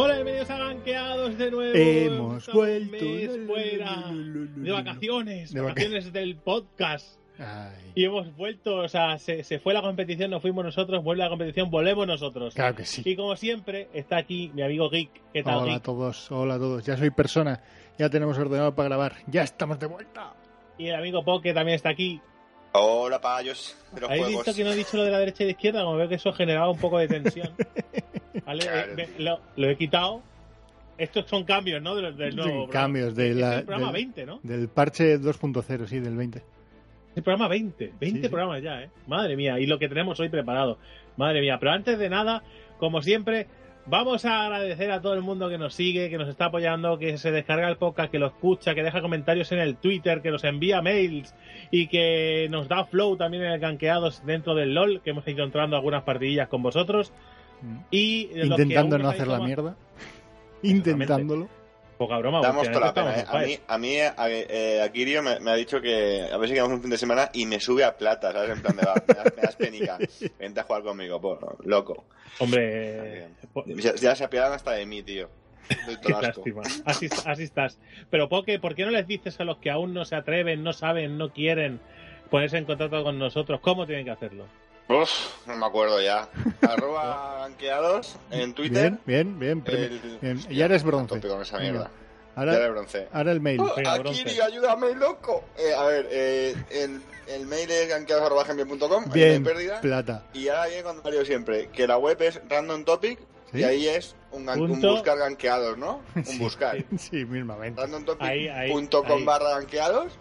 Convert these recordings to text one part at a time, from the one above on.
Hola, bienvenidos a Ganqueados de nuevo. Hemos Estamos un vuelto. mes fuera de vacaciones, De vaca- vacaciones del podcast. Ay, Y hemos vuelto, o sea, se, se fue la competición, no fuimos nosotros, vuelve la competición, volvemos nosotros. claro que sí. Y como siempre, está aquí mi amigo Geek. ¿Qué tal, Hola a todos, hola a todos. Ya soy persona, ya tenemos ordenador para grabar, ya estamos de vuelta. Y el amigo Poke también está aquí. Hola, payos de los ¿Habéis juegos. visto que no he dicho lo de la derecha y de izquierda? Como veo que eso generaba un poco de tensión. ¿Vale? Claro. Eh, lo, lo he quitado. Estos son cambios, ¿no? Del, del nuevo Sí, cambios de Es la- el programa del- 20, ¿no? Del parche 2.0, sí, del 20. El programa 20, 20 Sí, sí. programas ya, ¿eh? Madre mía, y lo que tenemos hoy preparado. Madre mía, pero antes de nada, como siempre, vamos a agradecer a todo el mundo que nos sigue, que nos está apoyando, que se descarga el podcast, que lo escucha, que deja comentarios en el Twitter, que nos envía mails y que nos da flow también en el ganqueados dentro del LOL, que hemos ido entrando algunas partidillas con vosotros. Y que Intentando no hacer la mierda. Intentándolo. Poca broma, Damos porque toda la antes pena, ¿eh? A mí, a, mí a, eh, a Kirio me, me ha dicho que a ver si quedamos un fin de semana y me sube a plata, ¿sabes? En plan de, va, me das, me das penica. Vente a jugar conmigo, por loco. Hombre, Ya, ya se apiadan hasta de mí, tío. Qué lástima. Así estás. Pero Poke, ¿por qué no les dices a los que aún no se atreven, no saben, no quieren ponerse en contacto con nosotros cómo tienen que hacerlo? Uf, no me acuerdo ya. Arroba ganqueados en Twitter. Bien, bien, bien. El- bien. Ya eres bronce. con esa mierda. Ya eres Ahora, bronce. ahora el mail. Oh, Venga, a bronce. Kiri, ayúdame, loco. Eh, a ver, eh, el, el mail es ganqueados.com. Bien, pérdida. plata. Y ahora viene cuando digo siempre, que la web es random topic ¿Sí? y ahí es un, gan- un buscar ganqueados, ¿no? Un Sí. buscar. Sí, mismamente. Ahí, ahí, ahí. randomtopic.com barra ganqueados.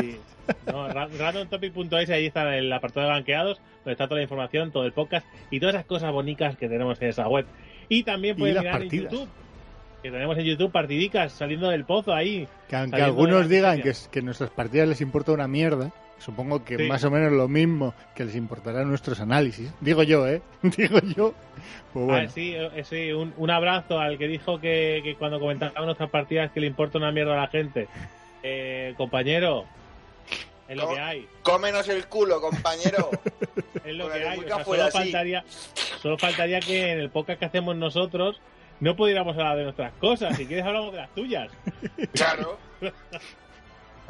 Sí. No, ra- randomtopic.es, ahí está el apartado de banqueados, donde está toda la información, todo el podcast y todas esas cosas bonitas que tenemos en esa web. Y también las mirar partidas. en YouTube, que tenemos en YouTube partidicas saliendo del pozo ahí. Que aunque algunos digan que, que nuestras partidas les importa una mierda, supongo que Sí. más o menos lo mismo que les importará nuestros análisis. Digo yo, ¿eh? Digo yo. Pues Ah, bueno. sí, eh, sí, un, un abrazo al que dijo que, que cuando comentaba nuestras partidas que le importa una mierda a la gente. Eh, compañero, es lo que hay. Cómenos el culo, compañero. Es lo que hay. O Wicca sea, fuera solo, así. faltaría, solo faltaría que en el podcast que hacemos nosotros no pudiéramos hablar de nuestras cosas. Si quieres hablamos de las tuyas. claro.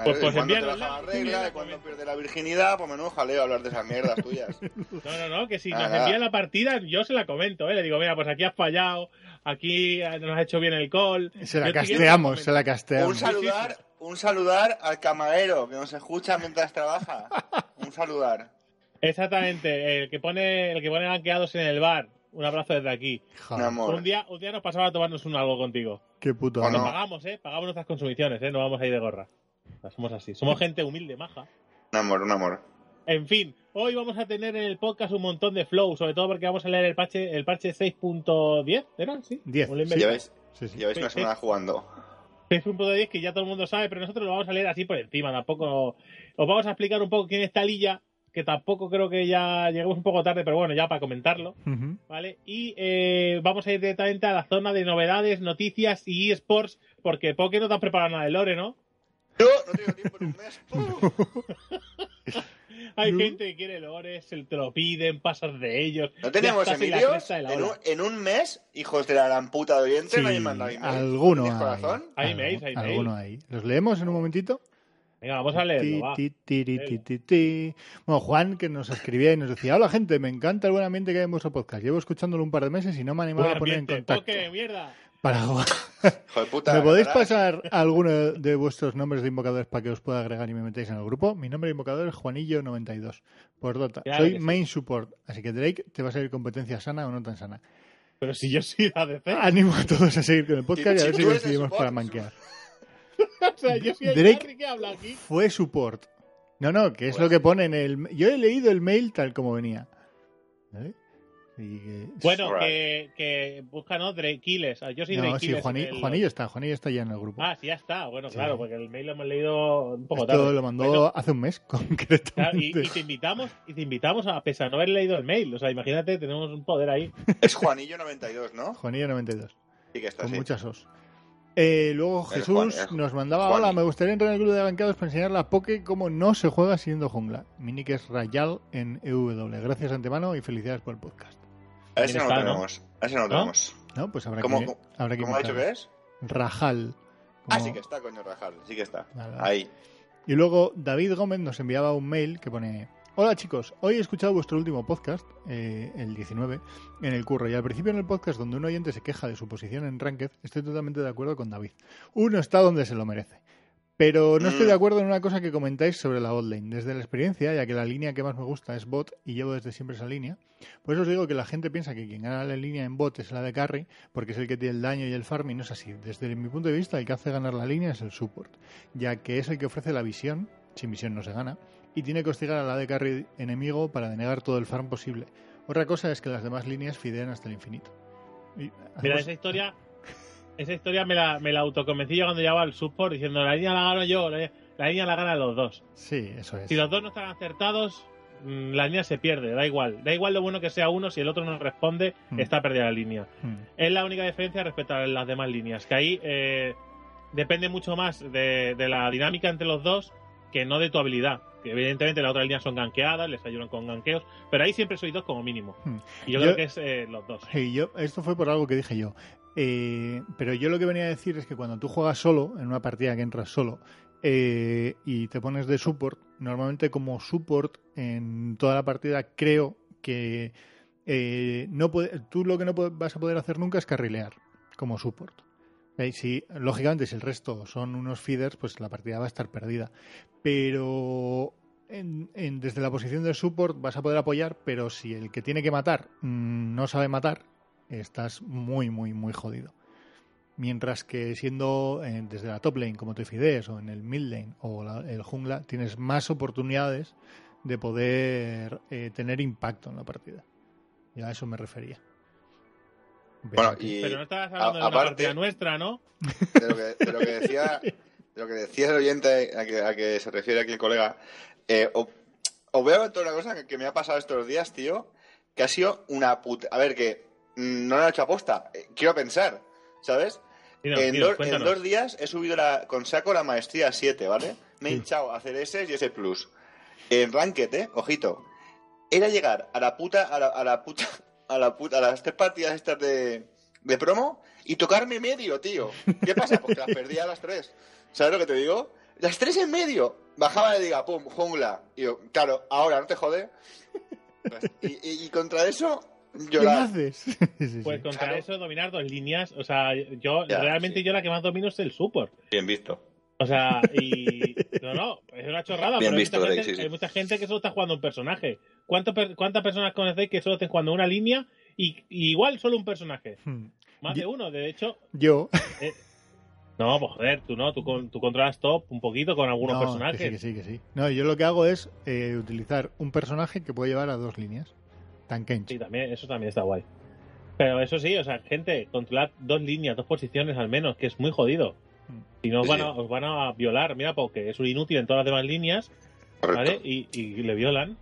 Pues- pues cuando te la regla, de cuando pierde la virginidad, pues menudo jaleo hablar de esas mierdas tuyas. No, no, no, que si Ah, nos nada. envían la partida, yo se la comento, ¿eh? Le digo, mira, pues aquí has fallado, aquí eh, nos has hecho bien el call. Se la Yo casteamos, se la un casteamos. saludar, un saludar al camarero que nos escucha mientras trabaja. Un saludar. Exactamente, el que pone, el que pone banqueados en el bar. Un abrazo desde aquí. Joder. Un día, un día nos pasaba a tomarnos un algo contigo. qué puto ¿O amo. no? Pagamos, ¿eh? Pagamos nuestras consumiciones, ¿eh? No vamos a ir de gorra. O sea, somos así. Somos gente humilde, maja. Un amor, un amor. En fin, hoy vamos a tener en el podcast un montón de flow, sobre todo porque vamos a leer el parche, el parche 6.10, ¿era? Sí. 10, ¿O lo he sí. inventado? Lleváis, Sí, sí. lleváis una semana jugando. 6.10 que ya todo el mundo sabe, pero nosotros lo vamos a leer así por encima. Tampoco os vamos a explicar un poco quién está Lilla, que tampoco creo que ya lleguemos un poco tarde, pero bueno, ya para comentarlo. ¿vale? Y eh, vamos a ir directamente a la zona de novedades, noticias y eSports, porque Poké no te has preparado nada de Lore, ¿no? Yo no tengo tiempo en un mes. Hay No. gente que quiere Lore, se te lo piden, pasas de ellos. ¿No la Emilios? En en un mes, hijos de la gran puta de Oriente, Sí, no hay mandado email. alguno ¿Tienes hay. corazón? Hay Algu- mails, hay mails. Alguno hay. ¿Los leemos en un momentito? Venga, vamos a leerlo, Ti, va. ti, tiri, ti, ti, ti. Bueno, Juan, que nos escribía y nos decía, hola gente, me encanta el buen ambiente que hay en vuestro podcast. Llevo escuchándolo un par de meses y no me Buen a poner en contacto. Poké, mierda. Para Hijo de puta. ¿Me podéis ¿verdad? pasar alguno de vuestros nombres de invocadores para que os pueda agregar y me metáis en el grupo? Mi nombre de invocador es Juanillo92. Por dota. Claro Soy sí. main support, así que Drake te va a salir competencia sana o no tan sana. Pero si yo soy ADC. Animo a todos a seguir con el podcast y a ver si coincidimos para manquear. o sea, yo soy el Drake- Harry que habla aquí. Fue support. No, no, que es lo que pone en el... Yo he leído el mail tal como venía. ¿Vale? Y que- Bueno, Alright. que, que buscan ¿no? Drakeles. Ah, Yo soy no, sí, Drakeles. Juani- en el- Juanillo está, Juanillo está ya en el grupo. Ah, sí, ya está. Bueno, Sí. claro, porque el mail lo hemos leído un poco Esto tarde. lo mandó Bueno, hace un mes, claro, concretamente. y, y te invitamos, y te invitamos a, pesar de no haber leído el mail. O sea, imagínate, tenemos un poder ahí. Es Juanillo 92, ¿no? Juanillo 92. Sí que está, con muchas os. Eh, luego El Jesús nos mandaba, hola, me gustaría entrar en el club de bancados para enseñar la Poke cómo no se juega siendo jungla. Mi nick es Rayal en EW. Gracias antemano y felicidades por el podcast. A ese no lo tenemos. A ese no lo tenemos. ¿No? Pues habrá ¿Cómo- que, habrá que ¿Cómo ha dicho que es? Rajal. Ah, sí que está, coño, Rajal. Sí que está. Vale, vale. Ahí. Y luego David Gómez nos enviaba un mail que pone: Hola chicos, hoy he escuchado vuestro último podcast, eh, el 19, en el curro. Y al principio en el podcast donde un oyente se queja de su posición en Ranked, estoy totalmente de acuerdo con David. Uno está donde se lo merece. Pero no estoy Mm. de acuerdo en una cosa que comentáis sobre la botlane. Desde la experiencia, ya que la línea que más me gusta es bot y llevo desde siempre esa línea, por eso os digo que la gente piensa que quien gana la línea en bot es la de carry, porque es el que tiene el daño y el farm, y no es así. Desde mi punto de vista, el que hace ganar la línea es el support, ya que es el que ofrece la visión, sin visión no se gana, y tiene que hostigar a la de carry enemigo para denegar todo el farm posible. Otra cosa es que las demás líneas fidean hasta el infinito. Y Mira, hacemos- esa historia, esa historia me la, me la autoconvencí yo cuando llegaba al support diciendo la línea la gano yo, la, la línea la ganan los dos. Sí, eso es. Si los dos no están acertados, mm, la línea se pierde, da igual. Da igual lo bueno que sea uno, si el otro no responde, Mm. está perdida la línea. Mm. Es la única diferencia respecto a las demás líneas, que ahí eh, depende mucho más de, de la dinámica entre los dos que no de tu habilidad. Que evidentemente las otras líneas son ganqueadas, les ayudan con ganqueos, pero ahí siempre sois dos como mínimo. Mm. Y yo, Yo- creo que es eh, los dos. Sí, yo, esto fue por algo que dije yo. Eh, pero yo lo que venía a decir es que cuando tú juegas solo, en una partida que entras solo, eh, y te pones de support, normalmente como support en toda la partida creo que eh, no puede, tú lo que no vas a poder hacer nunca es carrilear como support. Si, lógicamente, si el resto son unos feeders, pues la partida va a estar perdida. Pero desde la posición del support vas a poder apoyar, pero si el que tiene que matar mm, no sabe matar, estás muy, muy, muy jodido. Mientras que siendo eh, desde la top lane, como te fides, o en el mid lane, o el jungla, tienes más oportunidades de poder eh, tener impacto en la partida. Y a eso me refería. Bueno, y Pero no estabas hablando a- de una aparte- partida nuestra, ¿no? de lo que, de lo que decía de lo que decía el oyente a que, a que se refiere aquí el colega eh, o- os voy a contar una cosa que, que me ha pasado estos días tío que ha sido una puta a ver que mm, no lo he hecho aposta eh, quiero pensar ¿sabes? Dinos, en, dinos, dos, en dos días he subido la, con saco la maestría 7 ¿vale? me he hinchado a hacer S y S plus en Ranked ¿eh? ojito era llegar a la puta a la, a la puta a la puta a las tres partidas estas de, de promo y tocarme medio, tío. ¿Qué pasa? Porque las perdía a las tres. ¿Sabes lo que te digo? Las tres en medio. Bajaba de diga, pum, jungla. Y yo, claro, ahora no te jode. Y, y- y contra eso, ¿Qué llorar. haces? Sí, sí. Pues contra Claro. eso dominar dos líneas, o sea, yo Ya, realmente sí. yo la que más domino es el support. Bien visto. O sea, y no, no, es una chorrada, Bien pero hay, mucha Drake, gente, sí, sí. hay mucha gente que solo está jugando un personaje. ¿Cuánto per- ¿Cuántas personas conocéis que solo estén jugando una línea y, y igual solo un personaje? Hmm. Más Yo- de uno, de hecho. Yo. No, pues joder, tú no, tú, con- tú controlas top un poquito con algunos No, personajes. Que sí, que sí, que sí. No, yo lo que hago es eh, utilizar un personaje que puede llevar a dos líneas. Tankench. Sí, también, eso también está guay. Pero eso sí, o sea, gente, controlar dos líneas, dos posiciones al menos, que es muy jodido. Mm. Si no, os van, a, os van a violar, mira, porque es un inútil en todas las demás líneas. Y, y le violan.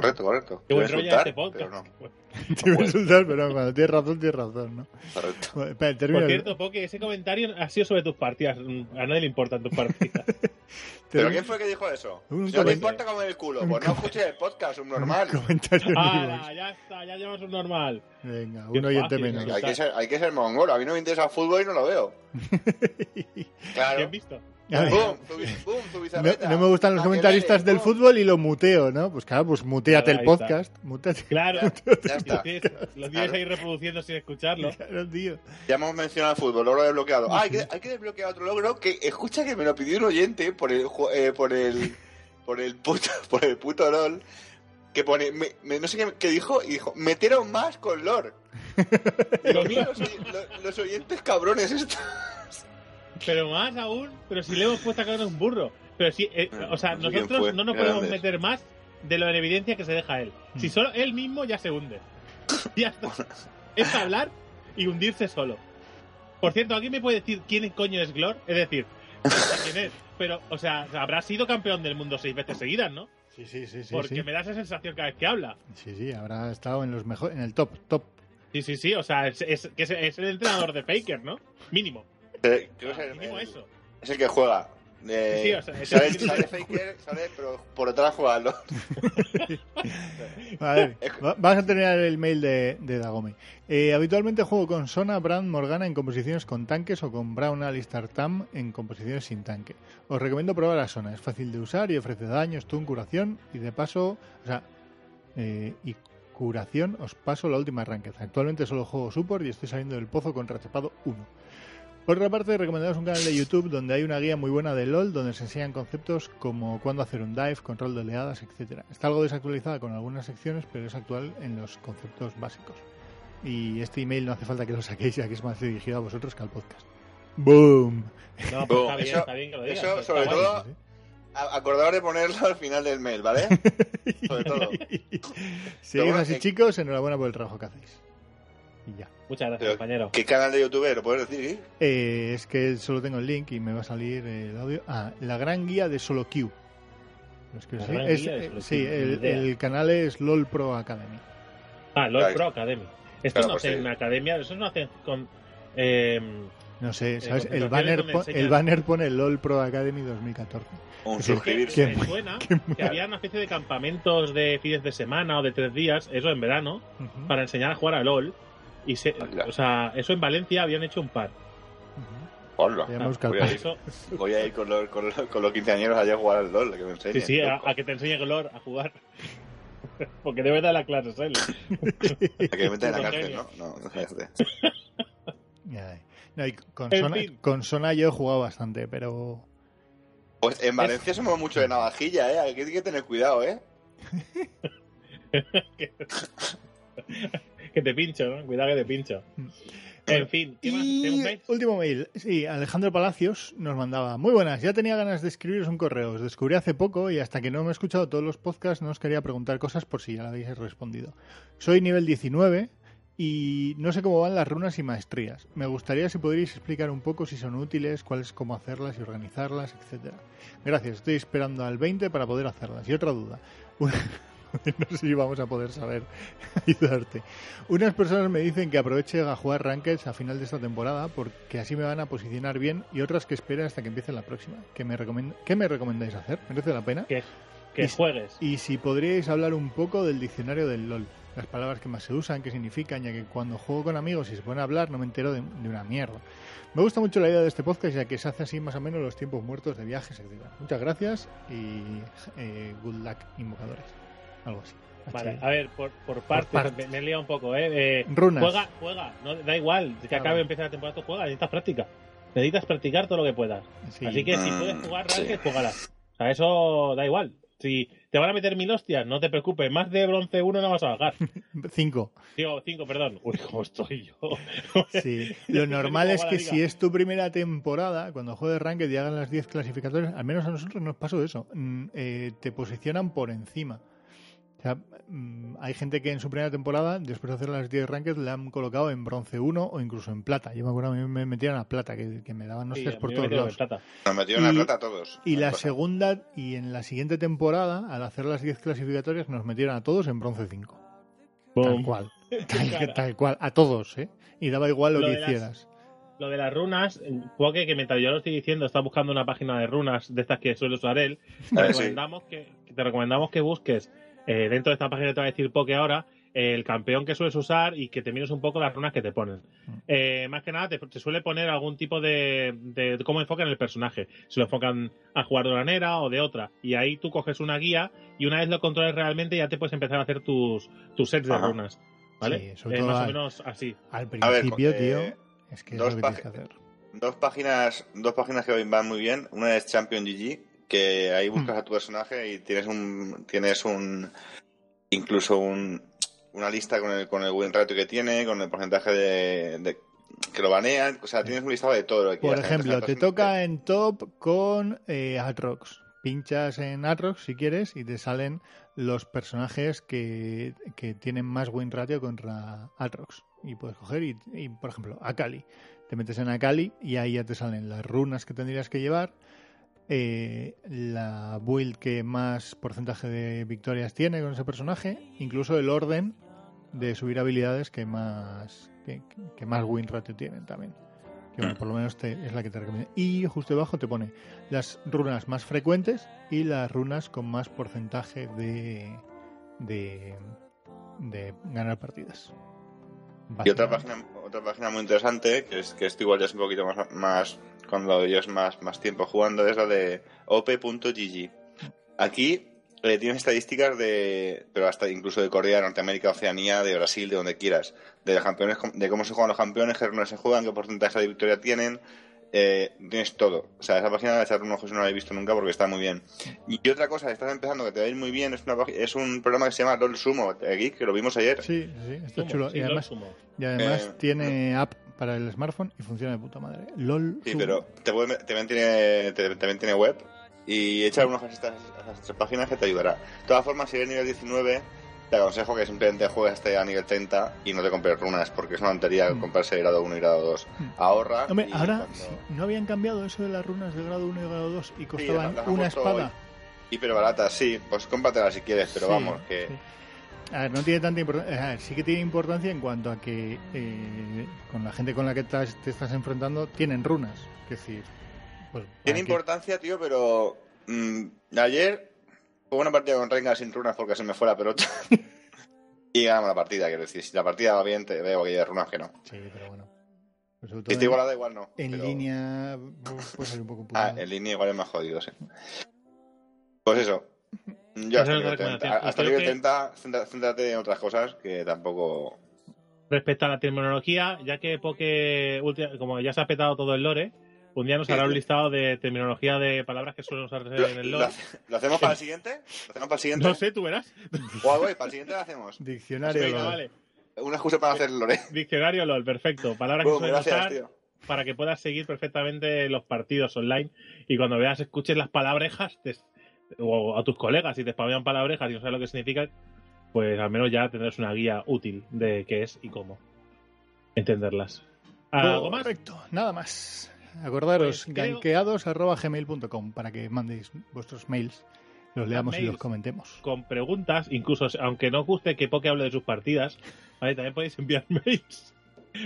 Correcto, correcto. Qué Te voy buen a rollo insultar, este podcast. pero no. Te voy a insultar, pero cuando tienes razón, tienes razón, ¿no? Correcto. Bueno, espera, termino Por cierto, Poke, ese comentario ha sido sobre tus partidas. Mm, A nadie le importan tus partidas. ¿Pero quién fue que dijo eso? Un no te importa comer el culo, pues no escuches el podcast, un normal. un comentario iVoox. Ya está, ya llevamos un normal. Venga, Qué un oyente menos. ¿no? Hay que, ser, hay que ser mongolo. A mí no me interesa el fútbol y no lo veo. ¿Qué Claro. has visto? No, me gustan los comentaristas del fútbol y lo muteo, ¿no? Pues claro, pues muteate Claro, el podcast. Muteate. Claro, Ya y lo está. tienes, lo tienes ahí reproduciendo sin escucharlo. Claro, tío. Ya hemos mencionado el fútbol, logro desbloqueado. Ah, hay que, hay que desbloquear otro logro que escucha que me lo pidió un oyente por el eh, por el por el puto por el puto LOL que pone me- me- no sé qué, qué dijo y dijo metieron más con lore. Los, oy- lo- los oyentes cabrones estos. Pero más aún, pero si le hemos puesto a cada uno un burro. Pero sí, eh, o sea, nosotros fue, no nos podemos meter más de lo en evidencia que se deja él. Si Mm. solo él mismo ya se hunde. Ya está. Es hablar y hundirse solo. Por cierto, ¿alguien me puede decir quién coño es Glor? Es decir, quién es. Pero, o sea, habrá sido campeón del mundo seis veces seguidas, ¿no? Sí, sí, sí, sí. Porque sí. me da esa sensación cada vez que habla. Sí, sí, habrá estado en los mejores, en el top, top. Sí, sí, sí. O sea, es, es, es el entrenador de Faker, ¿no? Mínimo. Eh, creo que es el- eso. Es el que juega. Eh, Sí, o sea, es sale, Faker, sale, pero por detrás juega LOL. A ver, va- vas a terminar el mail de, de Dagome. Eh, habitualmente juego con Sona, Brand, Morgana en composiciones con tanques o con Brown, Alistar, Tam en composiciones sin tanque. Os recomiendo probar a Sona, es fácil de usar y ofrece daño, stun, curación y de paso, o sea, eh, y curación os paso la última ranked. Actualmente solo juego support y estoy saliendo del pozo con Rachapado 1. Por otra parte, recomendamos un canal de YouTube donde hay una guía muy buena de LOL donde se enseñan conceptos como cuándo hacer un dive, control de oleadas, etcétera. Está algo desactualizada con algunas secciones, pero es actual en los conceptos básicos. Y este email no hace falta que lo saquéis, ya que es más dirigido a vosotros que al podcast. ¡Boom! No, pues está bien, eso- está bien que lo digas. eso sobre guay. todo- Acordaos de ponerlo al final del mail, ¿vale? Sobre todo. Bueno, así, eh, chicos, enhorabuena por el trabajo que hacéis. Y ya. Muchas gracias, Pero- compañero. ¿Qué canal de YouTube lo puedes decir? Eh, es que solo tengo el link y me va a salir el audio. Ah, la gran guía de Solo Q. Es que La sí, es- eh, sí, el, el canal es LOL Pro Academy. Ah, LOL Claro. Pro Academy. Claro, no pues hacen sí. academia, esos no hacen con. Eh, No sé, ¿sabes? Eh, el, concentraciones banner pon- el banner pone LOL Pro Academy 2014. Un suscribirse. que- me suena que había una especie de campamentos de fines de semana o de tres días, eso en verano, para enseñar a jugar a LOL. Y se, Anda. o sea, eso en Valencia habían hecho un par. Hola. Voy a ir, Eso, voy a ir con, los, con, los, con los quinceañeros allá a jugar al LOL, que me enseñen. sí, sí, a, a que te enseñe Glor a jugar. Porque debe dar las clases él. A que me meten en la cárcel. ¿no? No, no No, y con, En Sona, fin. con Sona yo he jugado bastante, pero Pues en Valencia somos mucho de navajilla, ¿eh? Aquí hay que tener cuidado, ¿eh? que te pincho, ¿no? Cuidado que te pincho. En fin, ¿qué más? Y ¿Tenemos mail? último mail. Sí, Alejandro Palacios nos mandaba. Muy buenas, ya tenía ganas de escribiros un correo. Os descubrí hace poco y hasta que no me he escuchado todos los podcasts no os quería preguntar cosas por si ya lo habéis respondido. Soy nivel 19 y no sé cómo van las runas y maestrías. Me gustaría si podríais explicar un poco si son útiles, cuáles, cómo hacerlas y organizarlas, etcétera. Gracias, estoy esperando al 20 para poder hacerlas. Y otra duda. no sé si vamos a poder saber ayudarte. Unas personas me dicen que aproveche a jugar Rankeds a final de esta temporada porque así me van a posicionar bien y otras que esperen hasta que empiece la próxima. ¿Qué me, recomend- ¿Qué me recomendáis hacer? ¿Merece la pena? Que, que Y- juegues. Y si podríais hablar un poco del diccionario del LOL. Las palabras que más se usan, qué significan, ya que cuando juego con amigos y se ponen a hablar no me entero de, de una mierda. Me gusta mucho la idea de este podcast ya que se hace así más o menos los tiempos muertos de viajes, etc. Muchas gracias y eh, good luck, invocadores. Algo así. Vale, a ver, por, por partes, partes. Me, me he liado un poco, ¿eh? Eh, Runas. Juega, juega, no, da igual, que Claro. acabe, empiece la temporada, tú juega, necesitas práctica. Necesitas practicar todo lo que puedas. Sí. Así que si Mm, puedes jugar sí. Ranked, jugarás. O sea, eso da igual. Si te van a meter mil hostias, no te preocupes, más de bronce 1 no vas a bajar. Cinco. Digo, 5, perdón. Uy, ¿cómo estoy yo? Sí. Lo normal ¿Cómo es que si es tu primera temporada, cuando juegues Ranked y hagan las 10 clasificatorias, al menos a nosotros nos pasó eso, mm, eh, te posicionan por encima. O sea, mm, hay gente que en su primera temporada, después de hacer las 10 Ranked, le han colocado en bronce 1 o incluso en plata. Yo me acuerdo, a mí me metían a plata, que, que me daban Sí, hostias a por todos metieron lados. plata. Nos metieron Y- plata a todos. Y la Cosa. segunda, y en la siguiente temporada, al hacer las 10 clasificatorias, nos metieron a todos en bronce 5. Tal cual. Tal, cual. A todos, ¿eh? Y daba igual lo, Lo que las- hicieras. Lo de las runas, porque que mientras yo lo estoy diciendo, está buscando una página de runas de estas que suele usar él. Te, sí. recomendamos, que, que te recomendamos que busques eh, dentro de esta página que te va a decir Poke ahora el campeón que sueles usar y que te mires un poco las runas que te ponen. Mm. Eh, más que nada, te, te suele poner algún tipo de, de cómo enfocan el personaje. Si lo enfocan a jugar de una manera o de otra. Y ahí tú coges una guía y una vez lo controles realmente ya te puedes empezar a hacer tus, tus sets de Ajá. runas. ¿Vale? Sí, sobre Eh, todo más o al- menos así. Al ver, principio, eh, tío, es que es dos lo que tienes pági- que hacer. Dos páginas, dos páginas que van muy bien. Una es Champion GG, que ahí buscas Hmm. a tu personaje y tienes un, tienes un, incluso un, una lista con el, con el buen rato que tiene, con el porcentaje de, de- que lo banean. O sea, tienes un listado de todo lo que Por quieras. ejemplo, te toca en top con eh, Atrox. pinchas en Atrox si quieres y te salen los personajes que, que tienen más win ratio contra Atrox. Y puedes coger y, y, por ejemplo, Akali. Te metes en Akali y ahí ya te salen las runas que tendrías que llevar, eh, la build que más porcentaje de victorias tiene con ese personaje, incluso el orden de subir habilidades que más que, más win ratio tienen también. Que bueno, por lo menos te- es la que te recomiendo. Y justo debajo te pone las runas más frecuentes y las runas con más porcentaje de, de ganar partidas. Y otra página, otra página muy interesante, que es que esto igual ya es un poquito más, más cuando llevas más, más tiempo jugando, es la de op.gg. Aquí eh, tienes estadísticas de, pero hasta incluso de Corea, Norteamérica, Oceanía, de Brasil, de donde quieras, de los campeones, de cómo se juegan los campeones, qué runas se juegan, qué porcentaje de victoria tienen, eh, tienes todo. O sea, esa página de echar un ojo si no la he visto nunca porque está muy bien. Y otra cosa, que estás empezando que te va a ir muy bien, es, una, es un programa que se llama LOL Sumo, Geek, que lo vimos ayer. Sí, sí, está Sumo, chulo. sí, y además, sumo. y además Eh, tiene app para el smartphone y funciona de puta madre. LOL. Sí, Sumo. pero te puede- también, tiene, te- también tiene web y echar un ojo a estas, a estas tres páginas que te ayudará. De todas formas, si eres nivel 19, te aconsejo que simplemente juegues hasta a nivel 30 y no te compres runas, porque es una tontería Mm. comprarse grado 1 y grado 2. Mm. Ahorra. Hombre, ahora cuando- no habían cambiado eso de las runas de grado 1 y grado 2 y costaban una espada. Hiper baratas, sí, pues cómpratela si quieres, pero Sí, vamos, que. sí. A ver, no tiene tanta importancia. sí que tiene importancia en cuanto a que eh, con la gente con la que estás- te estás enfrentando tienen runas. Es decir, pues, Tiene importancia, tío, pero. mm, ayer jugué una partida con Rengar sin runas porque se me fue la pelota. y ganamos la partida, quiero decir, si la partida va bien, te veo que hay runas que no. Sí, pero bueno. Pues Si está igualada, igual no. en pero- línea puede ser un poco Ah, en línea igual es más jodido, sí. Pues eso. Yo hasta nivel otra 30, recomendación. Y hasta nivel que- 30, céntra- céntrate en otras cosas que tampoco... Respecto a la terminología, ya que ulti- como ya se ha petado todo el lore, un día nos hará un listado de terminología de palabras que suelen usarse ¿Lo, en el lo lore. hace- lo hacemos para el siguiente? ¿Lo hacemos para el siguiente? No sé, tú verás. Guay, para el siguiente lo hacemos. Diccionario. Venga, LOL. vale. Una excusa para hacer lore. Diccionario LOL, perfecto. Palabras que suelen gracias, usar tío. para que puedas seguir perfectamente los partidos online y cuando veas, escuches las palabrejas te- o a tus colegas y te spamean palabrejas y no sabes lo que significan, pues al menos ya tendrás una guía útil de qué es y cómo entenderlas. ¿Algo más? Correcto, nada más. Acordaros, Pues creo- ganqueados.gmail.com para que mandéis vuestros mails, los leamos y los comentemos. Con preguntas, incluso aunque no os guste que Poke hable de sus partidas, ¿vale? también podéis enviar mails.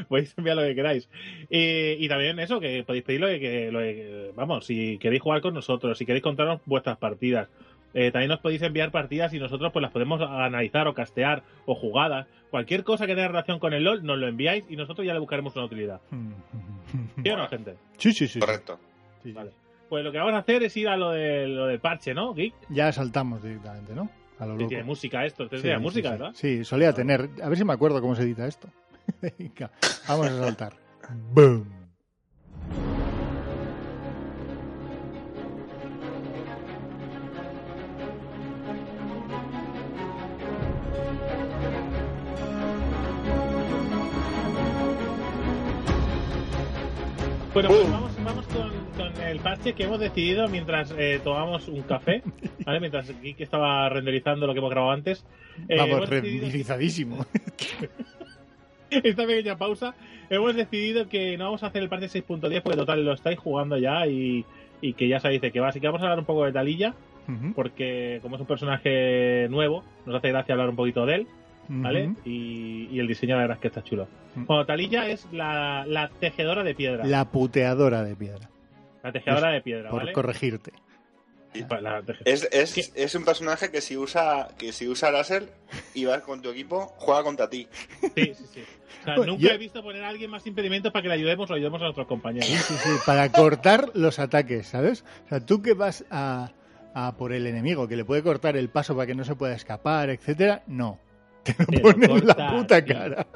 podéis enviar lo que queráis. Y, y también eso, que podéis pedir lo que, que- lo que- Vamos, si queréis jugar con nosotros, si queréis contarnos vuestras partidas. Eh, también nos podéis enviar partidas y nosotros pues las podemos analizar o castear o jugadas. Cualquier cosa que tenga relación con el LOL, nos lo enviáis y nosotros ya le buscaremos una utilidad. ¿Sí o no, gente? Sí, sí, sí. Correcto. Sí, sí. Vale. Pues lo que vamos a hacer es ir a lo, de, lo del parche, ¿no, Geek? Ya saltamos directamente, ¿no? A lo loco. tiene música esto, sí, música, sí. ¿verdad? Sí, solía tener. A ver si me acuerdo cómo se edita esto. Venga, vamos a saltar. Boom. Pues vamos, vamos con, con el parche que hemos decidido mientras eh, tomamos un café, ¿vale? Mientras Geek estaba renderizando lo que hemos grabado antes. Eh, Vamos, decidido- renderizadísimo. esta pequeña pausa, hemos decidido que no vamos a hacer el parche 6.10 porque total lo estáis jugando ya y, y que ya sabéis de qué va. Así que vamos a hablar un poco de Talilla, porque como es un personaje nuevo, nos hace gracia hablar un poquito de él, ¿vale? Y, y el diseño la verdad es que está chulo. Mm. Bueno, Talilla es la, la tejedora de piedra. La, La puteadora de piedra, tejedora de piedra, por ¿vale? corregirte. La Es, es, es un personaje que si usa que si usa láser y vas con tu equipo, juega contra ti. Sí, sí, sí. O sea, Bueno, nunca yo- he visto poner a alguien más impedimentos para que le ayudemos o ayudemos a nuestros compañeros. Sí, sí, sí, para cortar los ataques, ¿sabes? O sea, tú que vas a, a por el enemigo, que le puede cortar el paso para que no se pueda escapar, etcétera, no. Te lo Te lo pone en la puta cara.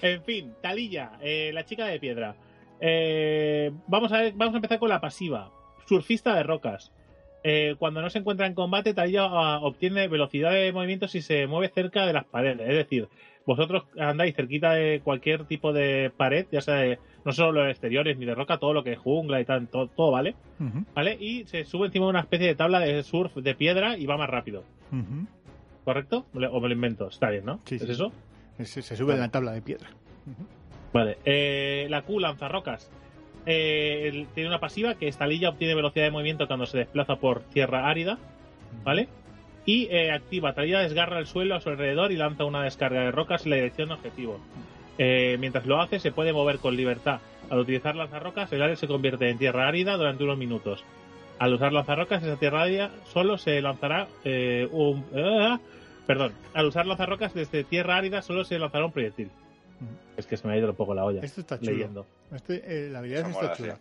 En fin, Talilla, eh, la chica de piedra. Eh, vamos, a ver, vamos a empezar con la pasiva. Surfista de rocas. eh, cuando no se encuentra en combate, Talilla ah, obtiene velocidad de movimiento si se mueve cerca de las paredes. Es decir, vosotros andáis cerquita de cualquier tipo de pared, ya sea de, no solo los exteriores ni de roca, todo lo que es jungla y tal, todo, todo vale. ¿Vale? Y se sube encima de una especie de tabla de surf de piedra y va más rápido. ¿Correcto? ¿O me lo invento? Está bien, ¿no? Sí, ¿Es sí. eso? Se, se sube en la tabla de piedra. Vale. Eh, la Q lanza rocas. Eh, tiene una pasiva que esta lilla obtiene velocidad de movimiento cuando se desplaza por tierra árida. ¿Vale? Y eh, activa. Talilla desgarra el suelo a su alrededor y lanza una descarga de rocas en la dirección objetivo. Eh, mientras lo hace, se puede mover con libertad. Al utilizar lanzarrocas, el área se convierte en tierra árida durante unos minutos. Al usar lanzarrocas, esa tierra árida solo se lanzará eh, un. ah, perdón. Al usar lanzarrocas desde tierra árida, solo se lanzará un proyectil. Es que se me ha ido un poco la olla. Esto está chulo. leyendo. Este, eh, la habilidad Eso está mola, chula.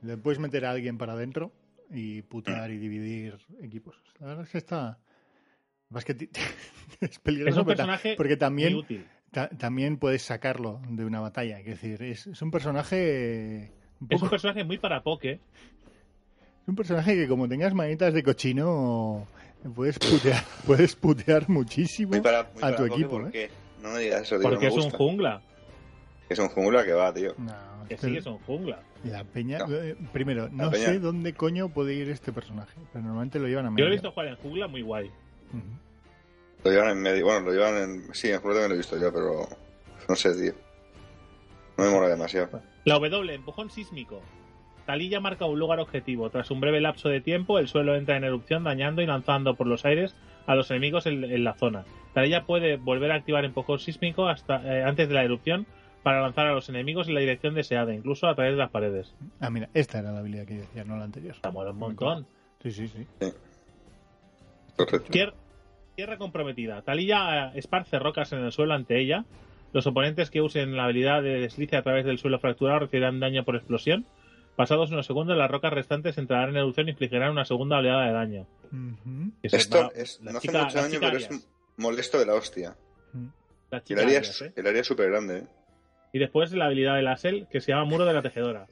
sí. Le puedes meter a alguien para adentro y putear y dividir equipos. La verdad es que está. Es que ti- es peligroso Es un porque ta- personaje porque también muy útil. Ta- también puedes sacarlo de una batalla. Es decir, es, es un personaje. Un Es un personaje muy para poke. Es un personaje que, como tengas manitas de cochino, puedes putear, puedes putear muchísimo Muy para, muy a para tu equipo. ¿por ¿eh? qué? No me digas eso, tío. Porque no es un gusta. jungla. Es un jungla que va, tío. No, Que sí, es un jungla. La peña. No. eh, primero, no peña. sé dónde coño puede ir este personaje, pero normalmente lo llevan a Yo medio. lo he visto jugar en jungla muy guay. Lo llevan en medio. Bueno, lo llevan en. Sí, en jungla también lo he visto yo, pero. No sé, tío. No me mola demasiado. La W, empujón sísmico. Talilla marca un lugar objetivo. Tras un breve lapso de tiempo, el suelo entra en erupción, dañando y lanzando por los aires a los enemigos en, en la zona. Talilla puede volver a activar empujón sísmico hasta eh, antes de la erupción para lanzar a los enemigos en la dirección deseada, incluso a través de las paredes. Ah, mira, esta era la habilidad que yo decía, no la anterior. Está un montón. Sí, sí, sí. Correcto. Tierra comprometida. Talilla eh, esparce rocas en el suelo ante ella. Los oponentes que usen la habilidad de deslice a través del suelo fracturado recibirán daño por explosión. Pasados unos segundos, las rocas restantes entrarán en erupción y infligirán una segunda oleada de daño. Esto es, no hace chica- mucho daño, pero es molesto de la hostia. Ujú. La Y chica el área Arias, es, ¿eh? el área es súper grande, ¿eh? Y después la habilidad de la SEL, que se llama Muro de la Tejedora.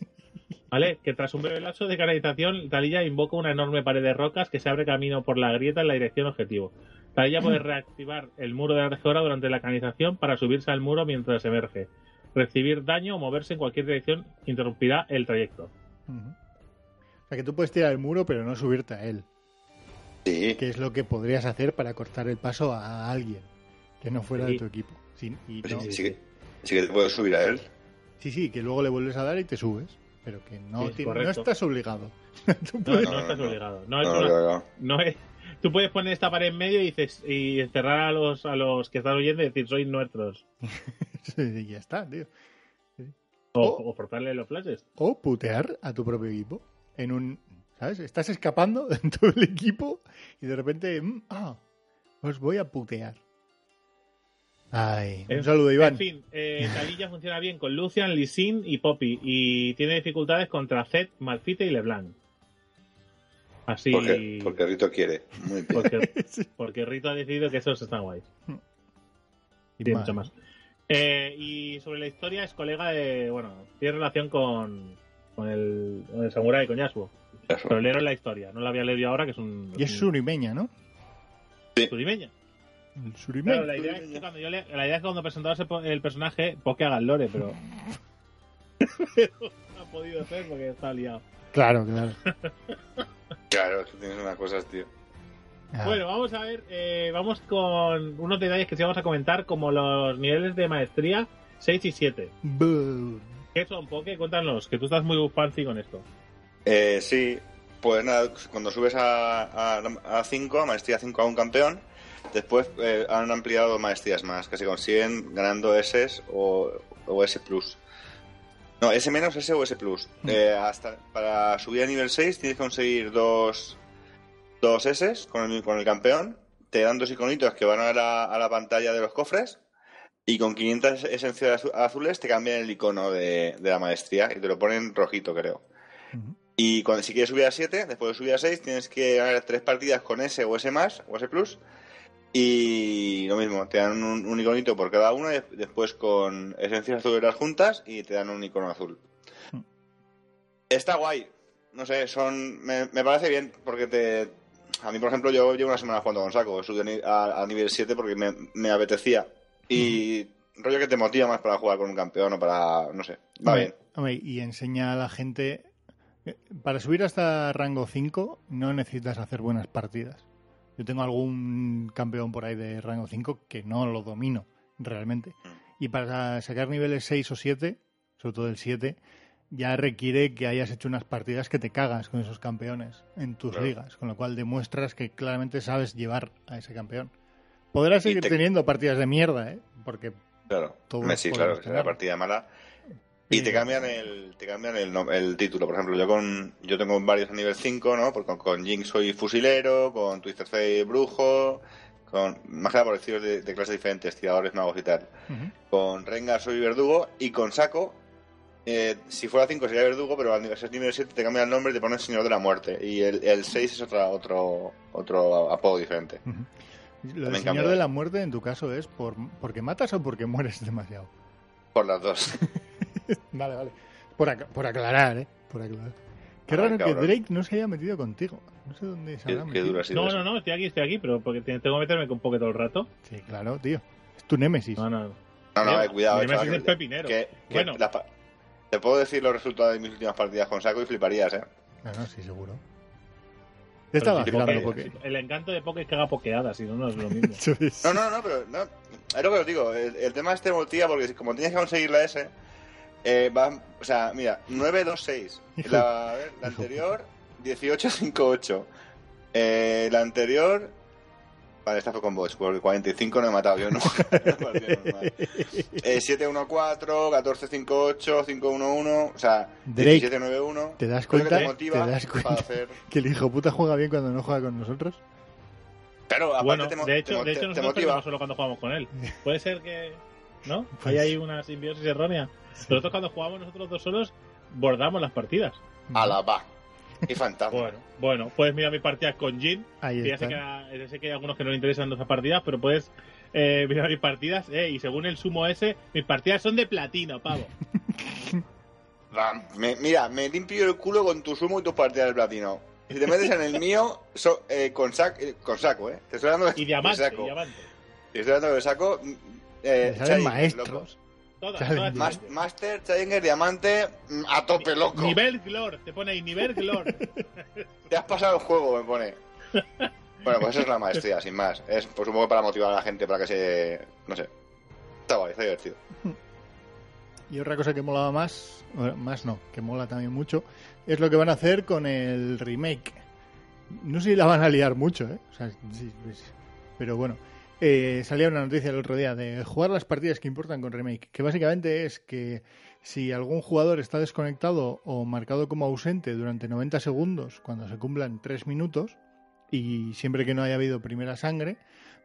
¿Vale? Que tras un breve lapso de canalización, Talilla invoca una enorme pared de rocas que se abre camino por la grieta en la dirección objetivo. Talilla puede reactivar el muro de la tejedora durante la canalización para subirse al muro mientras emerge. Recibir daño o moverse en cualquier dirección interrumpirá el trayecto. O sea que tú puedes tirar el muro, pero no subirte a él. Sí. Que es lo que podrías hacer para cortar el paso a alguien que no fuera Sí. de tu equipo. Sí, y Sí, no- sí, sí que, sí que te puedes subir a él. sí, sí, que luego le vuelves a dar y te subes. Pero que no, no estás obligado. No, puedes- no no, estás no. obligado. No, No, es no, una- no, no. no es- Tú puedes poner esta pared en medio y, dices, y encerrar a los, a los que están oyendo y decir, sois nuestros. y ya está, tío. O, o forzarle los flashes. O putear a tu propio equipo. En un. ¿Sabes? Estás escapando dentro del equipo y de repente. mm, ah, os voy a putear. Ay, un En- saludo, Iván. En fin, eh, Talilla funciona bien con Lucian, Lee Sin y Poppy y tiene dificultades contra Zed, Malfite y LeBlanc. Así Porque, porque Rito quiere. Muy bien. porque, Sí. porque Rito ha decidido que esos están guays. Y tiene Vale. mucho más. Eh, y sobre la historia es colega de, bueno, tiene relación con, con el, con el Samurai, con Yasuo. Eso. Pero leeron la historia, no la había leído ahora, que es un... Y es surimeña, ¿no? surimeña. El surimeña. Claro, la idea es que cuando, yo le- la idea es que cuando presentabas el, personaje, pues que haga el lore, pero... pero no ha podido hacer porque está liado. Claro, claro. Claro, es que tienes unas cosas, tío. Ah, Bueno, vamos a ver, eh, vamos con unos detalles que sí vamos a comentar, como los niveles de maestría 6 y 7. buh. ¿Qué son, Poke? Cuéntanos, que tú estás muy fancy con esto. Eh, sí, pues nada, cuando subes a, a, a 5, a maestría 5 a un campeón, después eh, han ampliado maestrías más, que se consiguen ganando S o, o S+. No, S menos, S o S+. Eh, hasta, para subir a nivel 6 tienes que conseguir dos, dos S con el, con el campeón, te dan dos iconitos que van a la, a la pantalla de los cofres y con 500 esencias azu- azules te cambian el icono de, de la maestría y te lo ponen rojito, creo. Y cuando, si quieres subir a 7, después de subir a 6, tienes que ganar tres partidas con S o S más, o S plus. Y lo mismo, te dan un, un iconito por cada una, y después con esencias azules juntas y te dan un icono azul. Hmm. Está guay. no sé, son. Me, me parece bien porque te. A mí, por ejemplo, yo llevo una semana jugando con saco. Subí a ni- a, a nivel 7 porque me, me apetecía. Y rollo que te motiva más para jugar con un campeón o para. No sé. Va Hombre, bien. hombre, y enseña a la gente. eh, Para subir hasta rango 5 no necesitas hacer buenas partidas. Yo tengo algún campeón por ahí de rango 5 que no lo domino realmente. Y para sacar niveles 6 o 7, sobre todo el 7, ya requiere que hayas hecho unas partidas que te cagas con esos campeones en tus Claro. ligas, con lo cual demuestras que claramente sabes llevar a ese campeón. Podrás seguir te- teniendo partidas de mierda, ¿eh? Porque Claro. Todos Me- sí, podemos claro, tenerlo. la partida mala. Y te cambian el, te cambian el, el título. Por ejemplo, yo con yo tengo varios a nivel 5, ¿no? Porque con, con Jinx soy fusilero, con Twister Fate brujo, con más que nada por estilos de, de clases diferentes, tiradores, magos y tal. Con Rengar soy verdugo y con Saco, eh, si fuera 5 sería verdugo, pero al nivel, nivel 7 te cambia el nombre y te pones Señor de la Muerte. Y el, el 6 es otra, otro, otro apodo diferente. Ujú. Lo del Señor de la Muerte en tu caso es por porque matas o porque mueres demasiado. Por las dos. Vale, vale. Por, ac- por aclarar, ¿eh? Por aclarar. Qué Ah, raro que. Drake no se haya metido contigo. No sé dónde se Qué, habrá metido. duro ha sido No, no, no, estoy aquí, estoy aquí, pero porque te- tengo que meterme con poco todo el rato. Sí, claro, tío. Es tu némesis. No, no. No, no, eh, cuidado, mi chaval, es pepinero. que- que Bueno. la te puedo decir los resultados de mis últimas partidas con saco y fliparías, ¿eh? No, no, sí, seguro. Te estaba vacilando Poké- porque... El encanto de Poké es que haga pokeadas, si no, no es lo mismo. No, no, no, pero no, es lo que os digo. El, el tema este motiva porque como tienes que conseguir la S, eh, va, o sea, mira, 9-2-6. Hijo- La, la anterior, 18-5-8. Eh, la anterior. Vale, esta fue con bots, porque 45 no he matado yo, normal. Eh, 7-1-4, 14-5-8, 5-1-1, o sea, Drake, 17-9-1. ¿te das Creo que cuenta? te motiva ¿Te das cuenta? hacer. Que el hijo puta juega bien cuando no juega con nosotros. Claro, aparte Bueno, te, de te hecho, mo- de te- hecho te nosotros motiva. perdemos solo cuando jugamos con él. Puede ser que... ¿No? Pues- Hay ahí una simbiosis errónea. Nosotros cuando jugamos nosotros dos solos, bordamos las partidas. A la va. Qué fantasma. Bueno, bueno, puedes mirar mis partidas con Jin. Ahí ya sé que, ya sé que hay algunos que no le interesan nuestras partidas, pero puedes eh, mirar mis partidas. Eh, y según el sumo ese, mis partidas son de platino, pavo. Me- mira, me limpio el culo con tu sumo y tus partidas del platino. Si te metes en el mío, so- eh, con, sac- eh, con saco, ¿eh? Te estoy de, Y diamante, de y diamante. Te estoy hablando de saco. Eh, salen maestros. loco. Todas. Mas- Master, Challenger, Diamante, mm, a tope, loco. Nivel Glor, te pone ahí nivel Glor. Te has pasado el juego, me pone. Bueno, pues eso es la maestría, sin más. Es, pues supongo, para motivar a la gente, para que se... No sé. Está guay, está divertido. Y otra cosa que molaba más, o más no, que mola también mucho, es lo que van a hacer con el remake. No sé si la van a liar mucho, ¿eh? O sea, sí, sí. pero bueno. Eh, salía una noticia el otro día de jugar las partidas que importan con remake, que básicamente es que si algún jugador está desconectado o marcado como ausente durante 90 segundos cuando se cumplan 3 minutos y siempre que no haya habido primera sangre,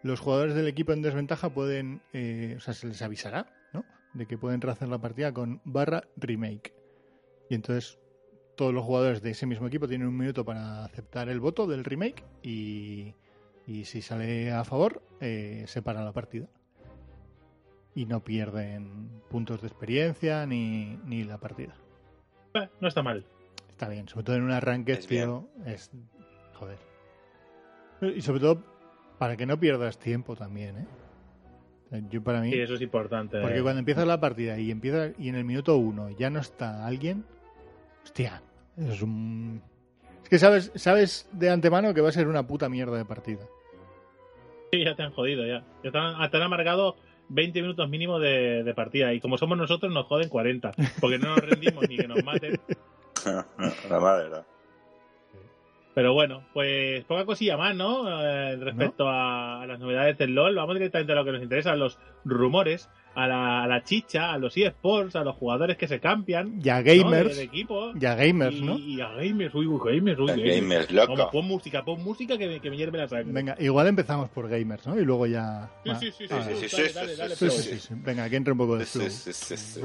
los jugadores del equipo en desventaja pueden, eh, o sea, se les avisará, ¿no? De que pueden rehacer la partida con barra remake. Y entonces todos los jugadores de ese mismo equipo tienen un minuto para aceptar el voto del remake y, y si sale a favor, eh, se para la partida. Y no pierden puntos de experiencia ni, ni la partida. Eh, No está mal. Está bien, sobre todo en un arranque, Es tío, es... Joder. Y sobre todo para que no pierdas tiempo también, ¿eh? Yo para mí... Sí, eso es importante. Porque cuando empiezas la partida y empieza y en el minuto uno ya no está alguien, hostia, es un... Es que sabes, sabes de antemano que va a ser una puta mierda de partida. Sí, ya te han jodido, ya. Ya te han, te amargado 20 minutos mínimo de, de partida. Y como somos nosotros, nos joden 40. Porque no nos rendimos ni que nos maten. la madre, ¿verdad? Pero bueno, pues poca cosilla más, ¿no? Eh, respecto a, a las novedades del LOL. Vamos directamente a lo que nos interesa, a los rumores, a la, a la chicha, a los eSports, a los jugadores que se cambian. Ya ¿no? gamers, De, de equipo. ya gamers, y, ¿no? y a gamers, uy, uy, gamers, uy, gamers. game es Vamos, loco. pon música, pon música que me, que me hierve la sangre. Venga, igual empezamos por gamers, ¿no? Y luego ya... Sí, sí, sí, sí, sí, sí, dale, sí, dale, sí, dale, sí, flow. sí, sí, sí. Venga, que entre un poco de Sí, flow. sí, sí, sí.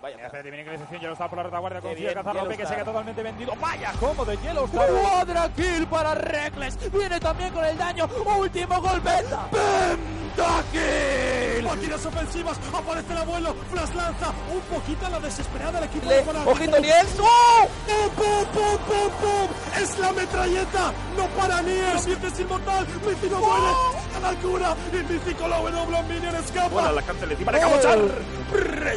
Vaya, hace de minimización, Yellowstar por la retaguardia, consigue bien, cazar Rope que se queda totalmente vendido. Vaya, cómo de Yellowstar. Cuadra kill para Reckless. Viene también con el daño. Último golpe. Pentakill. máquinas ofensivas. Aparece el abuelo. Flash lanza un poquito a la desesperada el equipo Le- de ojito, Niels. ¡Oh! ¡Pum, pum, pum, pum, pum! ¡Es la metralleta! ¡No para Niels! ¡Lo es inmortal! ¡Mítico muere! ¡A la altura! ¡Y Mítico la W Minion escapa! Bueno, la cante le para cabochar.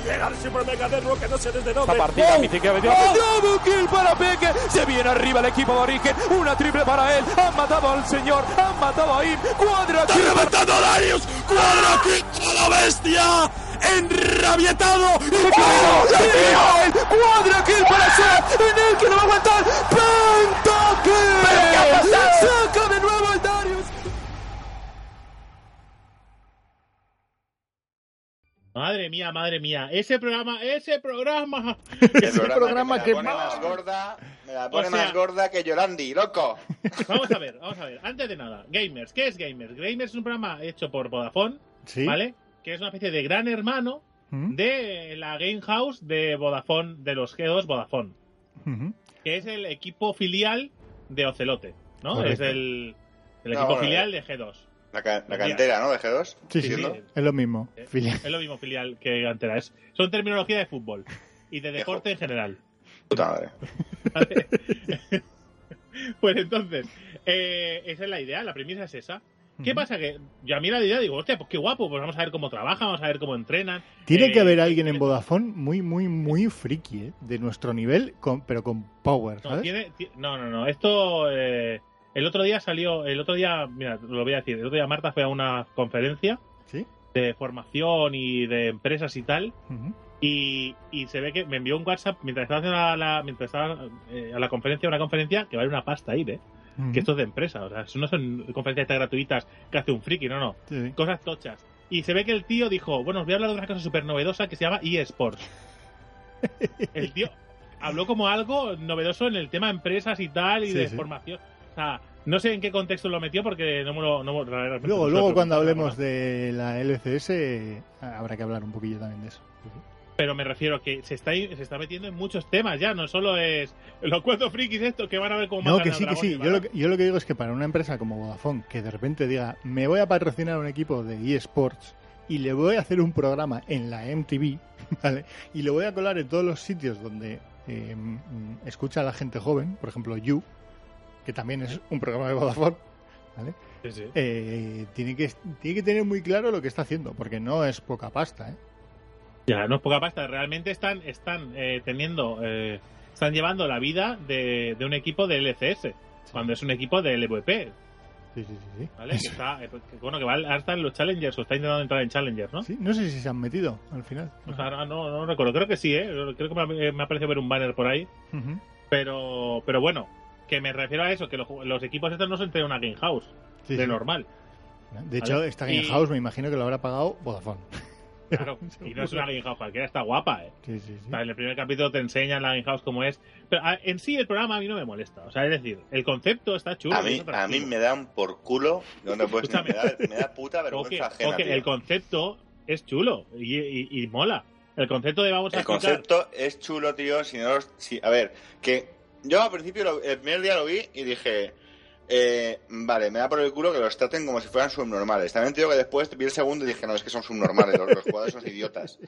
Llega el Super Mega Derro que no sé desde dónde. Esta partida, ¡Oh! Mítico ha metido- ¡Oh! Double kill para Peque. Se viene arriba el equipo de origen. Una triple para él. Han matado al señor. Han matado a Im. Cuadra ¡Está kill. reventando a Darius! ¡Cuadra kill a la bestia! ¡Enrabietado! ¡Oh! ¡Tío! Cuadra kill para Sam. En el que no va a aguantar. Pentakill. ¿Pero qué ha pasado? Madre mía, madre mía. Ese programa, ese programa. El programa me que la pone más- gorda, me la pone O sea- más gorda que Yolandi, loco. Vamos a ver, vamos a ver. Antes de nada, Gamers. ¿Qué es Gamers? Gamers es un programa hecho por Vodafone, Sí. ¿vale? Que es una especie de gran hermano ¿Mm? de la Game House de Vodafone, de los G2 Vodafone, que es el equipo filial de Ocelote, ¿no? Correcto. Es el, el No, equipo bueno, filial de G2. La, ca- la cantera, ¿no? De G2. Sí, Sí, es lo mismo. Eh, Filial. Es lo mismo filial que cantera. Es, son terminología de fútbol y de deporte en general. Puta madre. ¿vale? pues entonces, eh, esa es la idea, la premisa es esa. ¿Qué pasa? Que yo a mí la idea digo, hostia, pues qué guapo, pues vamos a ver cómo trabajan, vamos a ver cómo entrenan. Tiene Eh, que haber alguien en Vodafone muy, muy, muy friki, ¿eh? De nuestro nivel, con- pero con power, No, ¿sabes? tiene- ti- no, no, no, esto... eh, el otro día salió, el otro día, mira, lo voy a decir, el otro día Marta fue a una conferencia Sí. de formación y de empresas y tal, y, y se ve que me envió un WhatsApp mientras estaba haciendo la, la- mientras estaba eh, a la conferencia, una conferencia que vale una pasta ir, ¿eh? Que esto es de empresa, o sea, eso no son conferencias gratuitas que hace un friki, no, no, Sí, cosas tochas. Y se ve que el tío dijo, bueno, os voy a hablar de una cosa súper novedosa que se llama eSports. el tío habló como algo novedoso en el tema empresas y tal, y Sí, de formación. O sea, no sé en qué contexto lo metió porque no me lo... no Luego, cuando hablemos de la LCS, habrá que hablar un poquillo también de eso. Pero me refiero que se está, se está metiendo en muchos temas ya, no solo es los cuatro frikis estos que van a ver cómo No, que sí, que sí. Yo a- lo que, yo lo que digo es que para una empresa como Vodafone, que de repente diga, me voy a patrocinar un equipo de eSports y le voy a hacer un programa en la MTV, ¿vale? Y lo voy a colar en todos los sitios donde eh, escucha a la gente joven, por ejemplo, You, que también es un programa de Vodafone, ¿vale? Sí, sí. Eh, tiene, que, tiene que tener muy claro lo que está haciendo, porque no es poca pasta, ¿eh? Ya, no es poca pasta. Realmente están, están eh, teniendo, eh, están llevando la vida de, de un equipo de LCS, cuando es un equipo de LVP, Sí, sí, sí. sí. ¿vale? Que está, eh, que, bueno, que va en los Challengers o está intentando entrar en Challengers, ¿no? Sí, No sé si se han metido al final. O sea, no, no, no recuerdo, creo que sí, ¿eh? Creo que me, ha- me ha parecido ver un banner por ahí, pero, pero bueno, que me refiero a eso, que los, los equipos estos no son de una Game House, Sí, de sí. normal. De hecho, Vale. esta Game Y- House me imagino que lo habrá pagado Vodafone. Claro, y no es una Game House cualquiera, está guapa, ¿eh? Sí, sí, sí. O sea, en el primer capítulo te enseñan la Game House como es. Pero a- en sí el programa a mí no me molesta. O sea, es decir, el concepto está chulo. A mí, a atractivo. mí me dan por culo. No te puedes me, da, me da puta vergüenza ajena. ok, tío. el concepto es chulo y, y- y mola. El concepto de vamos a El concepto es chulo, tío. Si no, si, a ver, que yo al principio, lo- el primer día lo vi y dije, eh, vale, me da por el culo que los traten como si fueran subnormales. También te digo que después vi el segundo y dije, no, es que son subnormales, los, los jugadores son idiotas.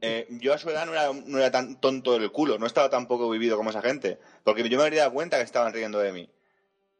Eh, yo a su edad no era, no era tan tonto del culo, no estaba tan poco vivido como esa gente. Porque yo me habría dado cuenta que estaban riendo de mí.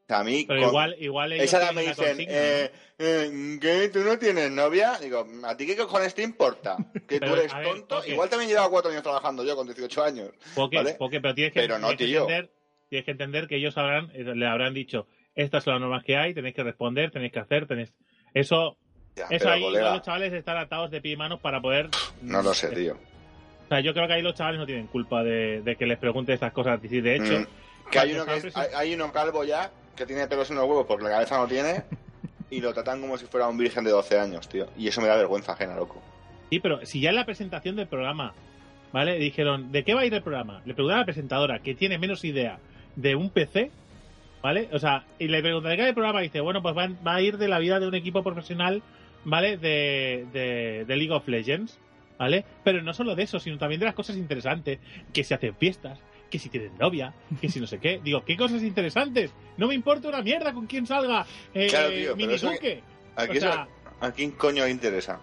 A mí, Pero con- igual, igual esa edad me dicen, consigna, eh, eh, ¿qué? ¿Tú no tienes novia? Digo, ¿a ti qué cojones te importa? Que tú eres ver, tonto. Igual también llevaba cuatro años trabajando yo con 18 años. Poké, ¿vale? Poké, pero tienes que, Pero no, tienes que entender, tienes que entender que ellos habrán, eh, le habrán dicho, estas son las normas que hay, tenéis que responder, tenéis que hacer, tenéis... Eso, Ya, eso ahí colega, los chavales están atados de pie y manos para poder... no lo sé, tío. O sea, yo creo que ahí los chavales no tienen culpa de, de que les pregunte estas cosas. Y de hecho, Mm, que hay uno, que estaba es- hay, hay uno calvo ya que tiene pelos en los huevos porque la cabeza no tiene y lo tratan como si fuera un virgen de 12 años, tío. Y eso me da vergüenza ajena, loco. Sí, pero si ya en la presentación del programa, ¿vale? Dijeron, ¿de qué va a ir el programa? Le preguntaron a la presentadora, que tiene menos idea de un PC, ¿vale? O sea, y le preguntan, ¿de qué va el programa? Y dice, bueno, pues va, va a ir de la vida de un equipo profesional, ¿vale? De, de, de League of Legends, ¿vale? Pero no solo de eso, sino también de las cosas interesantes, que se hacen fiestas, que si tienen novia, que si no sé qué. Digo, ¿qué cosas interesantes? No me importa una mierda con quién salga eh, Claro, tío, eso. ¿A O quién, sea, ¿A quién coño le interesa?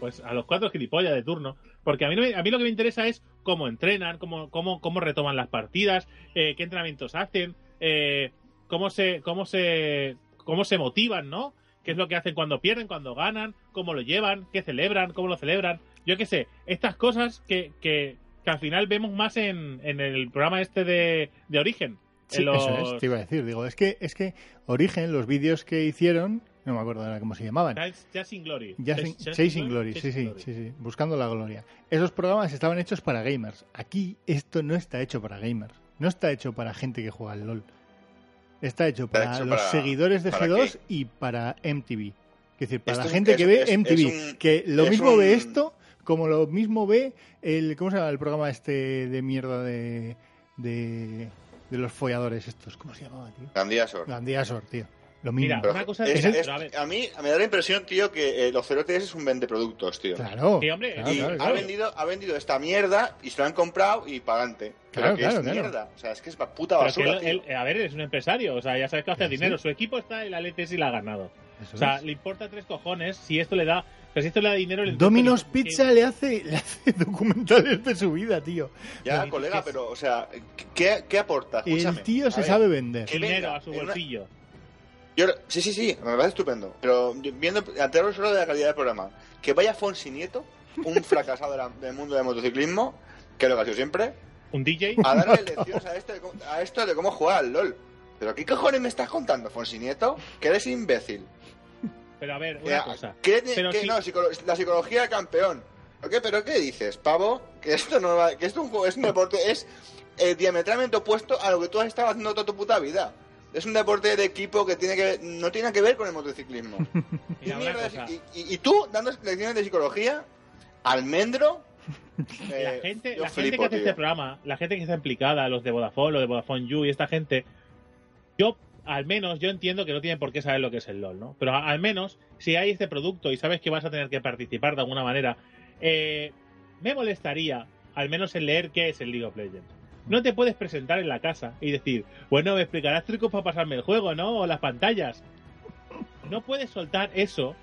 pues a los cuatro gilipollas de turno. Porque a mí, no me- a mí lo que me interesa es cómo entrenan, cómo, cómo, cómo retoman las partidas, eh, qué entrenamientos hacen, eh, cómo se, cómo se, cómo se motivan, ¿no? ¿Qué es lo que hacen cuando pierden, cuando ganan, cómo lo llevan, qué celebran, cómo lo celebran? Yo qué sé, estas cosas que, que, que al final vemos más en, en el programa este de, de Origen. Sí, los- eso es, te iba a decir. Digo, es que, es que Origen, los vídeos que hicieron, no me acuerdo ahora cómo se llamaban. Chas- Chasing Glory. Chasing, Chas- Chasing Glory, sí, Chasing sí, Glory. sí, sí, buscando la gloria. Esos programas estaban hechos para gamers. Aquí esto no está hecho para gamers. No está hecho para gente que juega al LOL. Está hecho para hecho los para- seguidores de ¿para G2 qué? y para MTV. Es decir, para Esto la es- gente que ve es- MTV, es un- que lo mismo un- ve esto como lo mismo ve el ¿cómo se llama el programa este de mierda de de, de los folladores estos? ¿Cómo se llamaba, tío? Gandhiasor. Gandhiasor, tío. Lo mismo. Mira, Pero una cosa es- es- a mí me da la impresión, tío, que eh, los cerotes es un vendeproductos, tío. claro. Sí, hombre, claro, y claro, ha, claro. vendido, ha vendido esta mierda y se lo han comprado y para adelante. Claro, Pero que claro, es claro. mierda. O sea, es que es puta basura. él- tío. él- a ver, es un empresario, o sea, ya sabes que hace dinero. sí. Su equipo está en la LTS y la ha ganado. Eso O sea, es. le importa tres cojones si esto le da. Pero si esto le da dinero. le Domino's Pizza le hace, le hace documentales de su vida, tío. Ya, colega, pero, o sea, ¿qué, qué aporta? Escúchame. El tío se ver, sabe vender. que Dinero a su bolsillo. Yo, sí, sí, sí, me parece estupendo. Pero viendo, enteraros solo de la calidad del programa, que vaya Fonsi Nieto, un fracasado de la- del mundo del motociclismo, que es lo que ha sido siempre, Un DJ. a darle lecciones a esto, de cómo, a esto de cómo jugar al LOL. ¿Pero qué cojones me estás contando, Fonsi Nieto? Que eres imbécil. Pero a ver, una cosa. ¿qué- Pero qué- si- no, psicolo- la psicología del campeón. ¿Pero qué, ¿Pero qué dices, pavo? Que esto no va- que esto es un, juego- es un deporte, es eh, diametralmente opuesto a lo que tú has estado haciendo toda tu puta vida. Es un deporte de equipo que tiene que no tiene que ver con el motociclismo. Y, de- tú dando lecciones de psicología, almendro. La eh, gente, yo la gente que hace tío. este programa, la gente que está implicada, los de Vodafone, los de Vodafone You y esta gente, yo, al menos, yo entiendo que no tienen por qué saber lo que es el LOL, ¿no? Pero al menos, si hay este producto y sabes que vas a tener que participar de alguna manera, eh, me molestaría, al menos, en leer qué es el League of Legends. No te puedes presentar en la casa y decir, bueno, me explicarás trucos para pasarme el juego, ¿no? O las pantallas. No puedes soltar eso,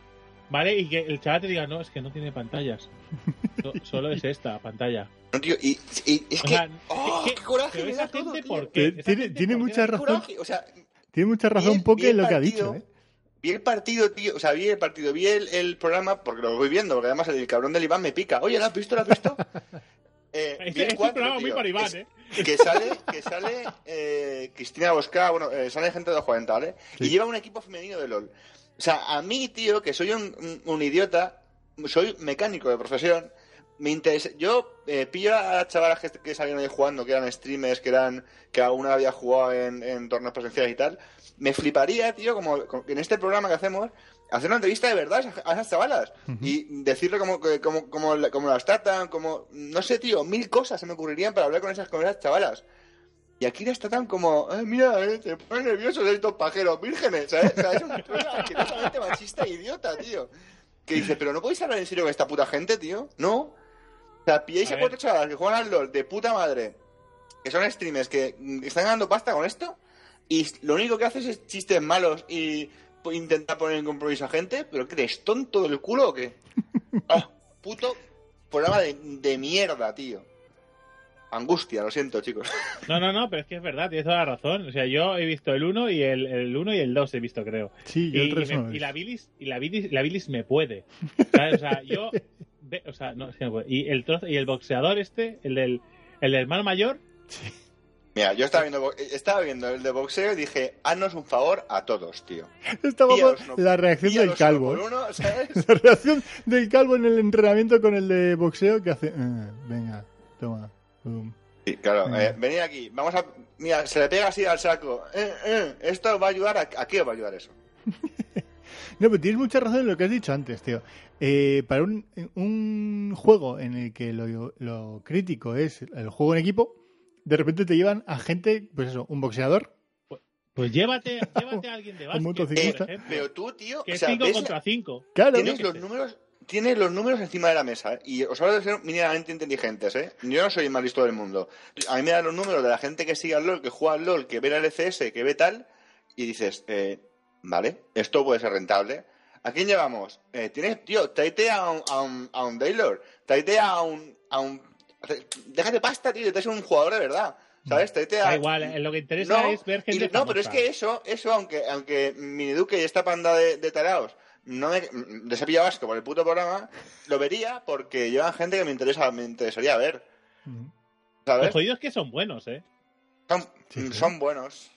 ¿vale? Y que el chaval te diga, no, es que no tiene pantallas. So- solo es esta pantalla. No, tío, y, y- es O que. sea, ¡Oh, ¿qué- qué coraje pero me esa da todo, gente, tío! ¿por qué? Tiene- tiene- mucha Qué razón. coraje, O sea, Tiene mucha razón bien en lo que ha dicho, ¿eh? Vi el partido, tío, o sea, vi el partido, vi el, el programa, porque lo voy viendo, porque además el cabrón del Iván me pica. Oye, ¿lo has visto? ¿Lo has visto? Eh, Este cuatro, programa muy para Iván, Es- ¿eh? Que sale, que sale eh, Cristina Bosca, bueno, eh, sale gente de los 40, ¿vale? Sí. Y lleva un equipo femenino de LOL. O sea, a mí, tío, que soy un, un- un idiota, soy mecánico de profesión, me interesa. Yo eh, pillo a las chavalas que, que salieron ahí jugando, que eran streamers, que eran que alguna había jugado en, en torneos presenciales y tal. Me fliparía, tío, como, en este programa que hacemos, hacer una entrevista de verdad a esas- a esas chavalas y decirle cómo, cómo, cómo, cómo las tratan, como, no sé, tío, mil cosas se me ocurrirían para hablar con esas, con esas chavalas. Y aquí las tratan como, eh, mira, eh, te pones nervioso estos pajeros vírgenes, ¿sabes? O sea, es una cosa asquerosamente machista e idiota, tío. Que dice, pero no podéis hablar en serio con esta puta gente, tío. No. O sea, pilláis A a, cuatro chavalas que juegan al LOL de puta madre, que son streamers, que están ganando pasta con esto, y lo único que haces es chistes malos y intentar poner en compromiso a gente, pero ¿qué eres tonto del culo o qué? Ah, puto programa de, de mierda, tío. Angustia, lo siento, chicos. No, no, no, pero es que es verdad, tienes toda la razón. O sea, yo he visto el 1 y el, el 1 y el 2 he visto, creo. Sí, yo Y, el y me- y la bilis, y la bilis, la bilis me puede. ¿sabes? O sea, yo sea, no, es que no puedo. Y el trozo, y el boxeador este, el del el del hermano mayor, Mira, yo estaba viendo, bo- estaba viendo el de boxeo y dije, haznos un favor a todos, tío. Uno- la reacción del calvo. ¿eh? uno, ¿sabes? La reacción del calvo en el entrenamiento con el de boxeo que hace... "Eh, venga, toma. pum". Sí, claro, eh, venid aquí, vamos a... Mira, se le pega así al saco. Eh, eh, esto va a ayudar a... ¿A qué va a ayudar eso? No, pero tienes mucha razón en lo que has dicho antes, tío. Eh, para un, un juego en el que lo, lo crítico es el juego en equipo, de repente te llevan a gente, pues eso, un boxeador. pues llévate, llévate a alguien de básquet, motociclista. por ejemplo, Pero tú, tío, que o es sea, 5 ves- contra 5. Claro, tienes los números... Tienes los números encima de la mesa, ¿eh? Y os hablo de ser mínimamente inteligentes, ¿eh? Yo no soy el más listo del mundo. A mí me dan los números de la gente que sigue al LOL, que juega al LOL, que ve el LCS, que ve tal, y dices, eh, vale, esto puede ser rentable. ¿A quién llevamos? Eh, tienes, tío, tráete a un, a un, a un Taylor, tráete a un, a un... Déjate pasta, tío, te es un jugador de verdad. ¿Sabes? Tráete a... Da igual, eh, lo que interesa No, es ver y- gente no, pero es que eso, eso aunque, aunque Miniduque y esta panda de, de taraos no me, Sevilla Vasco por el puto programa, lo vería porque llevan gente que me interesa, me interesaría ver. ¿Sabes? Los jodidos que son buenos, ¿eh? Son, Sí, sí. son buenos,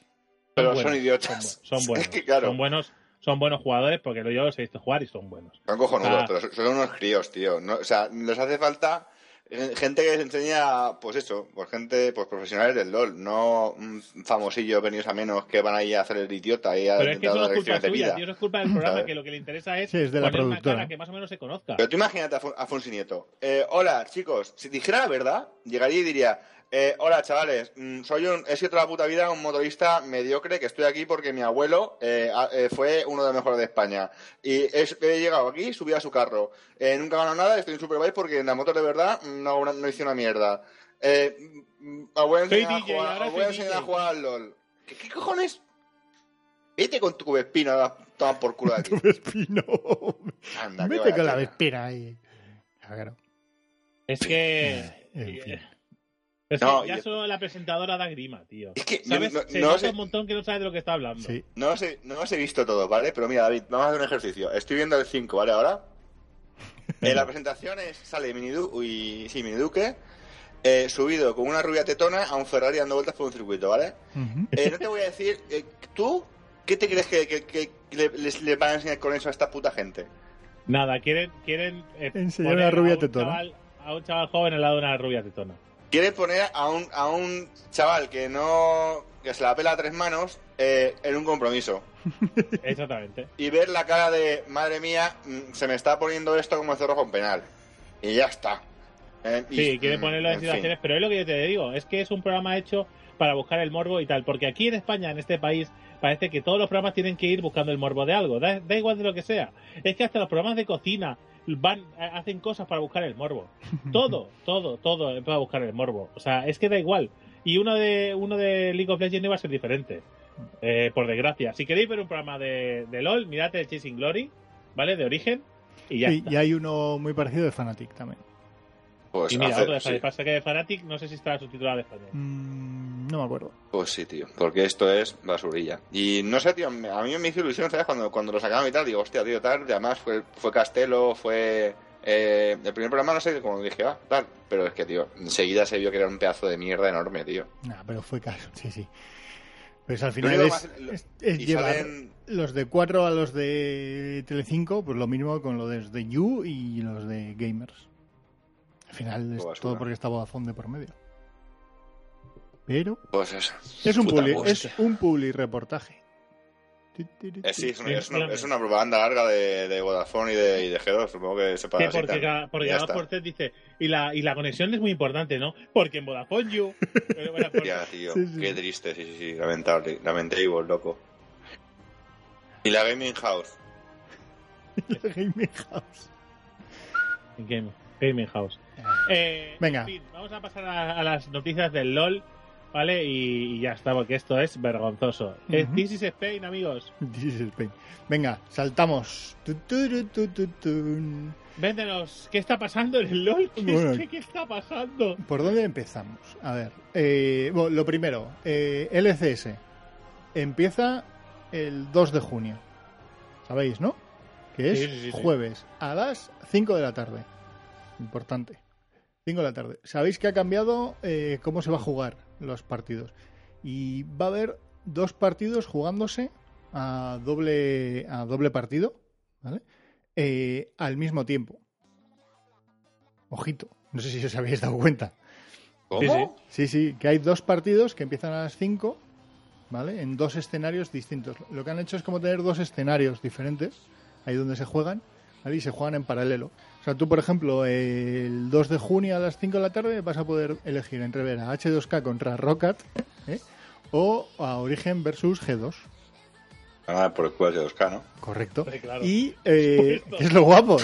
pero son, idiotas. Son, bu- son buenos. Es que, claro, Son buenos. Son buenos jugadores porque yo los he visto jugar y son buenos. son cojonudos, Ah. pero son- unos críos, tío. No, o sea, les hace falta eh, gente que les enseña, pues eso, pues gente, pues profesionales del LOL, no un famosillo venidos a menos que van ahí a hacer el idiota y a Pero es que eso es culpa vida. tío, eso es culpa del programa ¿Sabes? que lo que le interesa es, Sí, es de la poner una cara que más o menos se conozca. Pero tú imagínate a, Fon- a Fonsi Nieto. Eh, hola, chicos. Si dijera la verdad, llegaría y diría: eh, Hola, chavales. mm, Soy un, he sido toda la puta vida un motorista mediocre que estoy aquí porque mi abuelo eh, a- eh, fue uno de los mejores de España. Y es- he llegado aquí, subí a su carro. Eh, nunca ganado nada, estoy en Superbike porque en la moto de verdad mm, no, no hice una mierda. Eh, mm, os voy a enseñar, DJ, a, jugar, a enseñar a jugar al LOL. ¿Qué, qué cojones? Vete con tu vespino a tomar por culo de aquí. Tu Vespino. Anda, Vete con la vespera ahí. Claro. Es que. En fin. Es No, que ya solo la presentadora da grima, tío. Es que yo ¿Sabes? no- Se no nota sé- un montón que no sabe de lo que está hablando. Sí. No os, he, no os he visto todo, ¿vale? Pero mira, David, vamos a hacer un ejercicio. Estoy viendo el 5, ¿vale? Ahora. En la presentación es- sale Minidu y, sí, Miniduque eh, subido con una rubia tetona a un Ferrari dando vueltas por un circuito, ¿vale? Eh, no te voy a decir, eh, ¿tú qué te crees que, que- que le, les, les van a enseñar con eso a esta puta gente? Nada, quieren. quieren eh, Enseñar una rubia a un tetona. chaval- a un chaval joven al lado de una rubia tetona. Quiere poner a un, a un chaval que no. que se la pela a tres manos eh, en un compromiso. Exactamente. y ver la cara de madre mía, mm, se me está poniendo esto como cerro con penal. Y ya está. Eh, y- Sí, quiere mm, ponerlo en fin. situaciones, pero es lo que yo te digo, es que es un programa hecho para buscar el morbo y tal, porque aquí en España, en este país, parece que todos los programas tienen que ir buscando el morbo de algo, da, da igual de lo que sea. Es que hasta los programas de cocina van ha- hacen cosas para buscar el morbo. Todo, todo, todo es para buscar el morbo. O sea, es que da igual. Y uno de uno de League of Legends iba a ser diferente. Eh, por desgracia. Si queréis ver un programa de, de LOL, mirad el Chasing Glory, ¿vale? De origen. Y ya Sí, está. y hay uno muy parecido de Fanatic también. Pues, Y mira, hacer- otro de sí. Fanatic. Pasa que de Fanatic no sé si está subtitulado al español. Mm, no me acuerdo. Pues sí, tío, porque esto es basurilla. Y no sé, tío, a mí me hizo ilusión, ¿sabes? Cuando, cuando lo sacaron y tal, digo, hostia, tío, tal. y además fue, fue Castelo, fue. eh, el primer programa, no sé, como dije, ah, tal. Pero es que, tío, enseguida se vio que era un pedazo de mierda enorme, tío. Nah, pero fue caso, sí, sí. Pues al final es, más- lo- es- es y llevar salen- los de 4 a los de Telecinco, pues lo mismo con los de You y los de Gamers. Al final es Todo basura. todo porque está Vodafone de por medio. Pero Pues eso. es un publi, es un publi reportaje. Eh, sí, es una, Sí, es, una, sí. es una propaganda larga de, de Vodafone y de, y de G2, supongo que se Sí, para porque, ca- porque además Cortés dice, y la, y la conexión es muy importante, ¿no? Porque en Vodafone You... por- Ya, tío, Sí, sí. qué triste, sí, sí, sí, lamentable, lamentable, loco. Y la Gaming House. La Gaming House. Game, Gaming House. Eh, Venga. En fin, vamos a pasar a, a las noticias del LOL, ¿vale? Y, y ya está, porque esto es vergonzoso. Eh, Ujú. This is Spain, amigos. This is Spain. Venga, saltamos. Tu, tu, tu. Véndenos, ¿qué está pasando en el LOL? ¿Qué, Bueno. qué- qué está pasando? ¿Por dónde empezamos? A ver, eh, bueno, lo primero, eh, LCS empieza el 2 de junio. ¿Sabéis, no? Que es sí, sí, sí. jueves a las 5 de la tarde. Importante. 5 de la tarde. Sabéis que ha cambiado eh, cómo se va a jugar los partidos. Y va a haber dos partidos jugándose a doble, a doble partido, ¿vale? Eh, al mismo tiempo. Ojito. No sé si os habéis dado cuenta. ¿Cómo? Sí, sí, que hay dos partidos que empiezan a las 5, ¿vale? En dos escenarios distintos. Lo que han hecho es como tener dos escenarios diferentes, ahí donde se juegan, ¿vale? Y se juegan en paralelo. O sea, tú, por ejemplo, el 2 de junio a las 5 de la tarde vas a poder elegir entre ver a H2K contra Rocket, ¿eh? O a Origen versus G2. Ah, por el cual de 2K, ¿no? Correcto. Claro. Y eh, es lo guapo.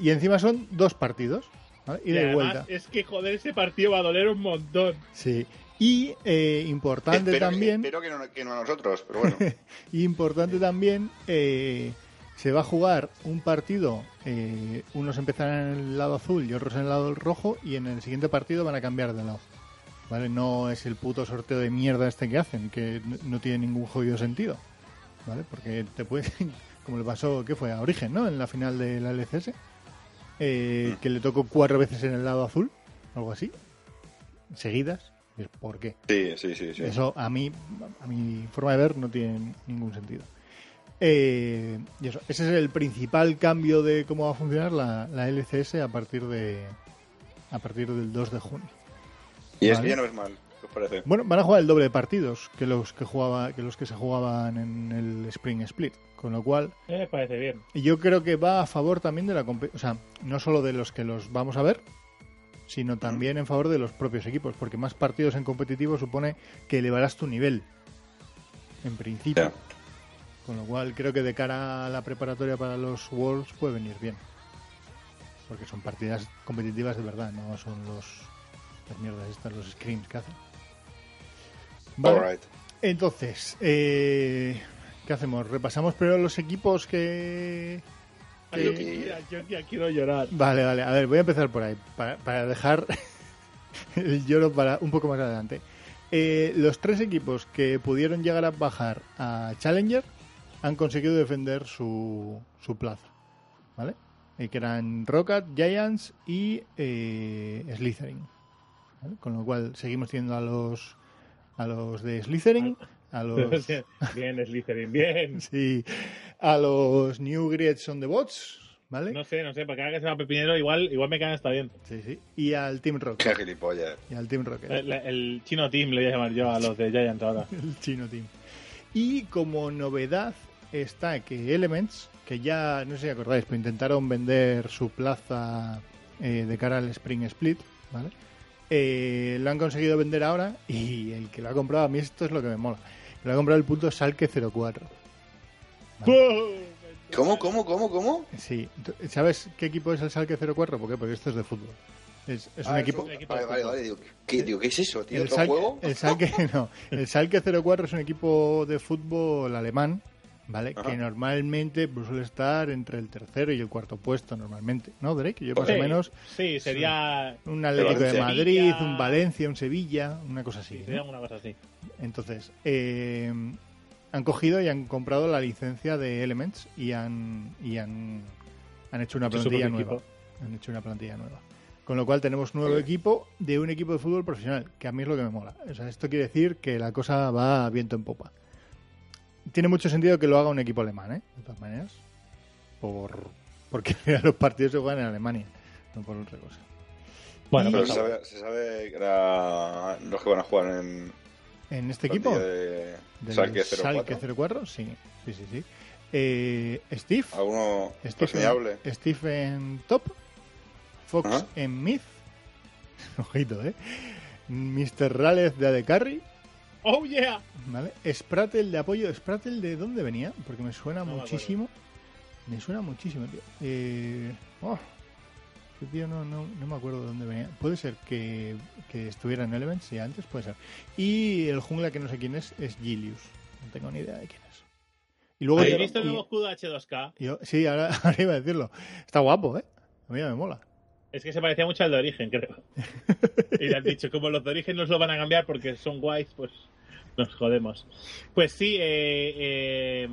Y encima son dos partidos, ¿vale? Y además vuelta. es que, joder, ese partido va a doler un montón. Sí. Y eh, importante Espero, también. espero que no, que no a nosotros, pero bueno. Importante también, eh, se va a jugar un partido, eh, unos empezarán en el lado azul y otros en el lado rojo, y en el siguiente partido van a cambiar de lado. ¿Vale? No es el puto sorteo de mierda este que hacen, que no tiene ningún jodido sentido. ¿Vale? Porque te puede, como le pasó, ¿qué fue? A Origen, ¿no? En la final de la LCS, eh, que le tocó cuatro veces en el lado azul, algo así, seguidas. ¿Por qué? Sí, sí, sí. sí. Eso a mí, a mi forma de ver, no tiene ningún sentido. Eh, y eso, ese es el principal cambio de cómo va a funcionar la, la LCS a partir de a partir del 2 de junio. y es vale. que ya no es mal, ¿qué os parece? Bueno, van a jugar el doble de partidos que los que jugaba que los que se jugaban en el Spring Split, con lo cual Eh, Me parece bien. y yo creo que va a favor también de la o sea, no solo de los que los vamos a ver, sino también en favor de los propios equipos, porque más partidos en competitivo supone que elevarás tu nivel, en principio. Con lo cual creo que de cara a la preparatoria para los Worlds puede venir bien. Porque son partidas competitivas de verdad, no son los las mierdas estas, los screens que hacen. Vale. Alright. Entonces, eh, ¿qué hacemos? ¿Repasamos primero los equipos que... Yo, que- ya- yo ya quiero llorar. Vale, vale. A ver, voy a empezar por ahí, para, para dejar el lloro para un poco más adelante. Eh, los tres equipos que pudieron llegar a bajar a Challenger han conseguido defender su, su plaza, ¿vale? Eh, que eran Rocket, Giants y eh, Slytherin. ¿vale? Con lo cual seguimos teniendo a los a los de Slytherin, a los bien, Slytherin, bien. sí, a los New Grades on the Bots, ¿vale? No sé, no sé, porque cada que se va Pepinero igual, igual me caen hasta bien. Sí, sí. Y al Team Rocket. Qué gilipollas. Y al Team Rocket. El, el chino team le voy a llamar yo a los de Giants ahora. El chino team. Y como novedad está que Elements, que ya, no sé si acordáis, pero intentaron vender su plaza eh, de cara al Spring Split, ¿vale? Eh, lo han conseguido vender ahora y el que lo ha comprado, a mí esto es lo que me mola. Lo ha comprado el punto Salke 04. ¿Cómo, cómo, cómo, cómo? Sí, ¿tú- ¿sabes qué equipo es el Salke 04? ¿Por qué? Porque esto es de fútbol. Es, Ah, equipo... un equipo Vale, vale, vale. Digo, ¿qué, digo, ¿qué es eso, tío? El ¿Otro Salke, juego? el Salke, no, el Salke 04 es un equipo de fútbol alemán, ¿vale? Ajá. Que normalmente pues, suele estar entre el tercero y el cuarto puesto, normalmente, ¿no, Drake? Yo más o menos Sí, sería, un Atlético de. Madrid, un Valencia, un Sevilla, una cosa así. sí, ¿no? sería una cosa así. Entonces, eh, han cogido y han comprado la licencia de Elements y han, y han, han hecho una plantilla nueva. equipo. Han hecho una plantilla nueva. Con lo cual tenemos nuevo equipo de un equipo de fútbol profesional, que a mí es lo que me mola. O sea, esto quiere decir que la cosa va viento en popa. Tiene mucho sentido que lo haga un equipo alemán, ¿eh? De todas maneras. Por, porque los partidos se juegan en Alemania, no por otra cosa. Bueno, Y- Pero pero se sabe, se sabe que era los que van a jugar en ¿En este equipo? de Del Schalke 04. Schalke 04, sí. Sí, sí, sí. Eh, Steve. Alguno Steve en, Steve en top, Fox en mid, ojito, eh, Mr. Rales de Adecarry, ¡Oh, yeah! ¿vale? Spratel de apoyo, Spratel de dónde venía, porque me suena No muchísimo, me, suena muchísimo, tío. Eh, oh, este tío no, no, no me acuerdo de dónde venía, puede ser que, que estuviera en Elements, sí, antes puede ser. Y el jungla que no sé quién es, es Gilius, no tengo ni idea de quién es. Y luego ¿Habéis yo- visto el nuevo escudo H2K? yo- sí, ahora, ahora iba a decirlo. Está guapo, ¿eh? A mí ya me mola. Es que se parecía mucho al de origen, creo. y le han dicho, como los de origen no se lo van a cambiar porque son guays, pues nos jodemos. Pues sí, eh, eh,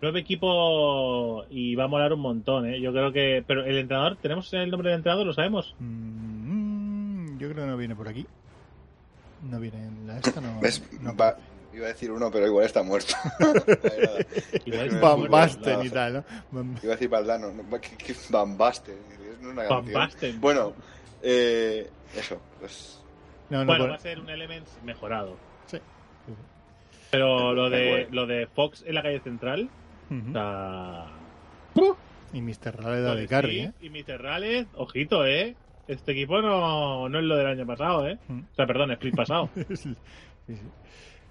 nuevo equipo y va a molar un montón, ¿eh? Yo creo que... Pero el entrenador, ¿tenemos el nombre del entrenador? ¿Lo sabemos? Mm, yo creo que no viene por aquí. No viene en la esta, no. ¿Ves? no. Va- iba a decir uno, pero igual está muerto. Igual Van Basten y tal, ¿no? Van- Iba a decir Valdano. No, ¿qué- qué- Van Basten. Es una Van canción. Basten. Bueno, eh, eso. Pues, No, no, Bueno, por- va a ser un Elements mejorado. Pero lo de, lo de Fox en la calle central, Ujú. o sea... Y Mr. Raleda de Pues Carry, sí, ¿eh? Y Mr. Rales, ojito, ¿eh? Este equipo no, no es lo del año pasado, ¿eh? Mm. O sea, perdón, split pasado. sí, sí.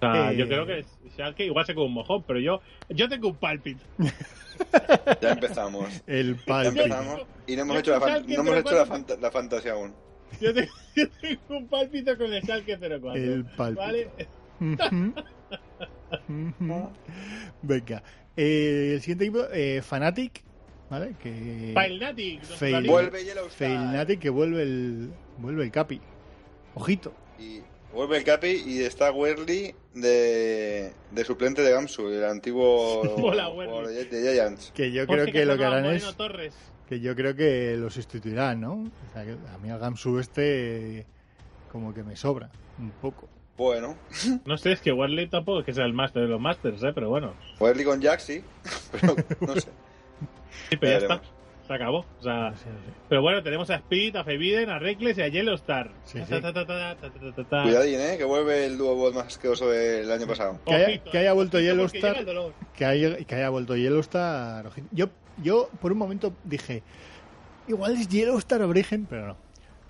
O sea, Eh, yo creo que Schalke igual se con un mojón, pero yo, yo tengo un pálpito. ya empezamos. El Ya palpito. empezamos. Y no hemos Yo hecho la, fan- no hemos hecho la, fantasía aún. Yo tengo, yo tengo un pálpito con el Schalke 04. El pálpito. ¿Vale? Venga. Eh, el siguiente equipo, eh, Fanatic, ¿vale? Que... Failnatic. Fail- Vuelve Yellowstar. Failnatic que vuelve el, vuelve el Capi. Ojito. Y vuelve el Capi y está Werly de, de suplente de Gamsu, el antiguo Hola, de, de Giants. Que yo creo que lo que harán es... Torres. Que yo creo que lo sustituirán, ¿no? O sea, que a mí el Gamsu este como que me sobra un poco. Bueno, No sé, es que Warley tampoco es que sea el máster de los masters, ¿eh? Pero bueno. Werly con Jack sí, pero no sé. Sí, pero ya está. Se acabó. O sea, pero bueno, tenemos a Speed, a Febiden, a Reckless y a Yellowstar. Sí. Cuidadín, ¿eh? Que vuelve el dúo voz más asqueroso del año pasado. Que haya- Ojito, que haya vuelto Yellowstar. Que haya, que haya vuelto Yellowstar. Yo, yo por un momento dije, igual es Yellowstar Origen, pero no.